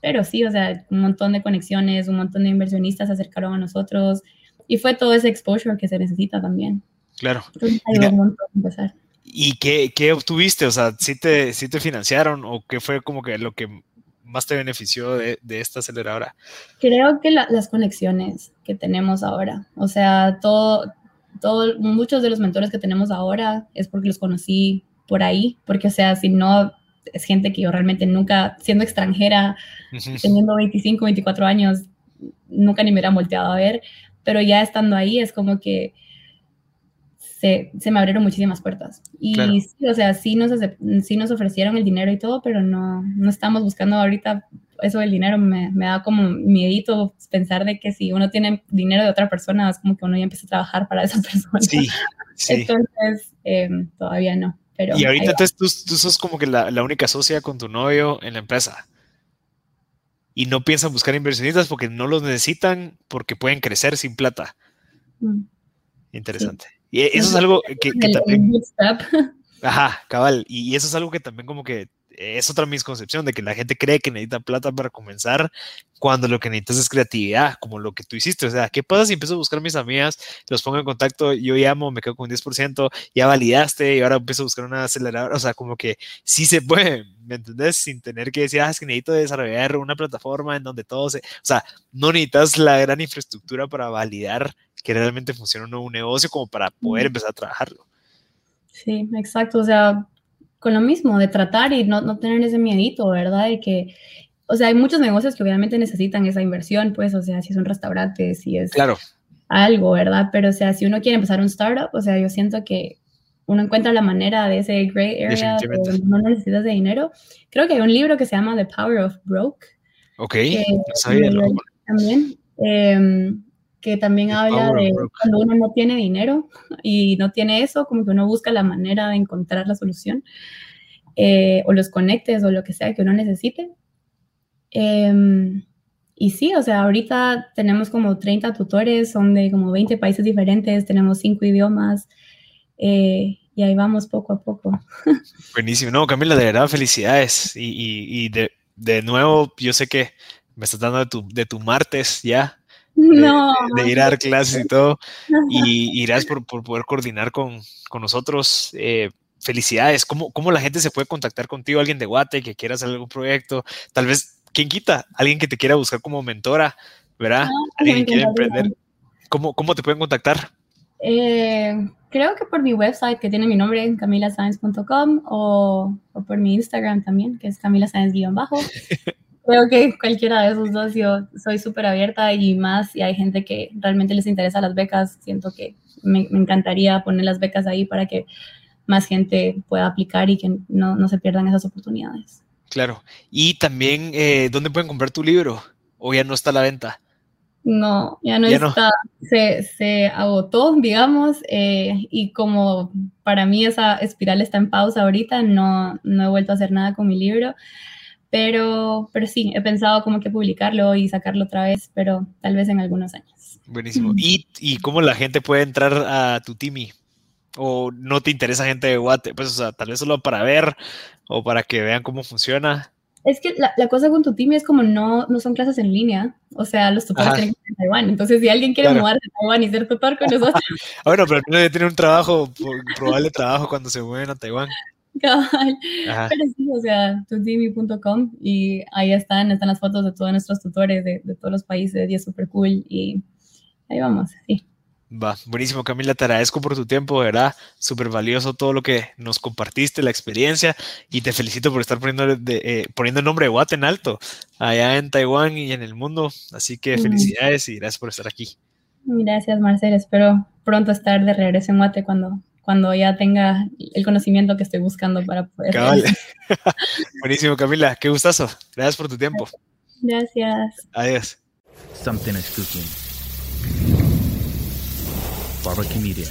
Pero sí, o sea, un montón de conexiones, un montón de inversionistas se acercaron a nosotros y fue todo ese exposure que se necesita también. Claro. Entonces, un montón empezar. ¿Y qué, qué obtuviste? O sea, ¿sí te, ¿sí te financiaron o qué fue como que lo que más te benefició de, de esta aceleradora? Creo que las conexiones que tenemos ahora, o sea, todo, todo, muchos de los mentores que tenemos ahora es porque los conocí por ahí, porque, o sea, si no, es gente que yo realmente nunca, siendo extranjera, teniendo 25, 24 años, nunca ni me hubiera volteado a ver, pero ya estando ahí es como que se, se, me abrieron muchísimas puertas. Y sí, o sea, sí nos, sí nos ofrecieron el dinero y todo, pero no, no estamos buscando ahorita eso del dinero. Me, me, da como miedito pensar de que si uno tiene dinero de otra persona, es como que uno ya empieza a trabajar para esa *laughs* persona. Sí, sí. Entonces, eh, todavía no. Pero y ahorita entonces tú, tú, sos como que la, la única socia con tu novio en la empresa y no piensan buscar inversionistas porque no los necesitan porque pueden crecer sin plata. Mm. Interesante. Y eso es algo que, también... *laughs* Ajá, cabal. Y, eso es algo que también como que es otra misconcepción de que la gente cree que necesita plata para comenzar cuando lo que necesitas es creatividad, como lo que tú hiciste. O sea, ¿qué pasa si empiezo a buscar a mis amigas, los pongo en contacto, yo llamo, me quedo con un 10%, ya validaste y ahora empiezo a buscar una aceleradora? O sea, como que sí se puede, ¿me entendés? Sin tener que decir, ah, es que necesito desarrollar una plataforma en donde todo se... O sea, no necesitas la gran infraestructura para validar que realmente funciona un negocio como para poder empezar a trabajarlo. Sí, exacto. O sea, con lo mismo, de tratar y no, no tener ese miedito, ¿verdad? De que, o sea, hay muchos negocios que obviamente necesitan esa inversión, pues, o sea, si es un restaurante, si es claro. algo, ¿verdad? Pero, o sea, si uno quiere empezar un startup, o sea, yo siento que uno encuentra la manera de ese gray area donde no necesitas de dinero. Creo que hay un libro que se llama The Power of Broke. Ok, no sabía, También. Eh, que también habla de cuando uno no tiene dinero y no tiene eso, como que uno busca la manera de encontrar la solución eh, o los conectes o lo que sea que uno necesite. Em, y sí, o sea, ahorita tenemos como 30 tutores, son de como 20 países diferentes, tenemos 5 idiomas eh, y ahí vamos poco a poco. *laughs* Buenísimo, no, Camila, de verdad, felicidades. Y, y, de, de, nuevo, yo sé que me estás dando de tu, de tu martes ya, no. de, ir a dar clases y todo. Y, y gracias por, por, poder coordinar con, con nosotros. Eh, felicidades. ¿Cómo, ¿Cómo la gente se puede contactar contigo? Alguien de Guate que quiera hacer algún proyecto. Tal vez, ¿quién quita? Alguien que te quiera buscar como mentora, ¿verdad? Ah, Alguien que quiera emprender. ¿Cómo, ¿Cómo te pueden contactar? Eh, creo que por mi website que tiene mi nombre, camilascience.com o, o, por mi Instagram también, que es camilascience-bajo. *laughs* creo que cualquiera de esos dos yo soy súper abierta y más y hay gente que realmente les interesa las becas, siento que me, me, encantaría poner las becas ahí para que más gente pueda aplicar y que no, no se pierdan esas oportunidades. Claro. Y también, eh, ¿dónde pueden comprar tu libro? ¿O ya no está a la venta? No, ya no Ya no. está. Se, se agotó, digamos, eh, y como para mí esa espiral está en pausa ahorita, no, no he vuelto a hacer nada con mi libro. Pero, pero sí, he pensado como que publicarlo y sacarlo otra vez, pero tal vez en algunos años. Buenísimo. ¿Y, y cómo la gente puede entrar a tu Timi? ¿O no te interesa gente de Guate? Pues, o sea, tal vez solo para ver o para que vean cómo funciona. Es que la, la cosa con tu team es como no, no son clases en línea, o sea, los tutores tienen que estar en Taiwán. Entonces, si alguien quiere Claro. mudarse a Taiwán y ser tutor con *laughs* nosotros, Ah, bueno, pero al menos ya tiene un trabajo, probable trabajo cuando se mueven a Taiwán. *laughs* cabal. Ajá. Pero sí, o sea, tutimi.com y ahí están, están las fotos de todos nuestros tutores de, de todos los países y es súper cool y ahí vamos, sí. Va, buenísimo Camila, te agradezco por tu tiempo, de verdad, súper valioso todo lo que nos compartiste, la experiencia, y te felicito por estar poniendo, de- eh, poniendo el nombre de Watt en alto, allá en Taiwán y en el mundo, así que Mm. felicidades y gracias por estar aquí. Gracias, Marcel. Espero pronto estar de regreso en Guate cuando, cuando ya tenga el conocimiento que estoy buscando para poder. Cabal. *laughs* buenísimo Camila, qué gustazo, gracias por tu tiempo, Gracias. adiós. Something is cooking. Barbecue Media.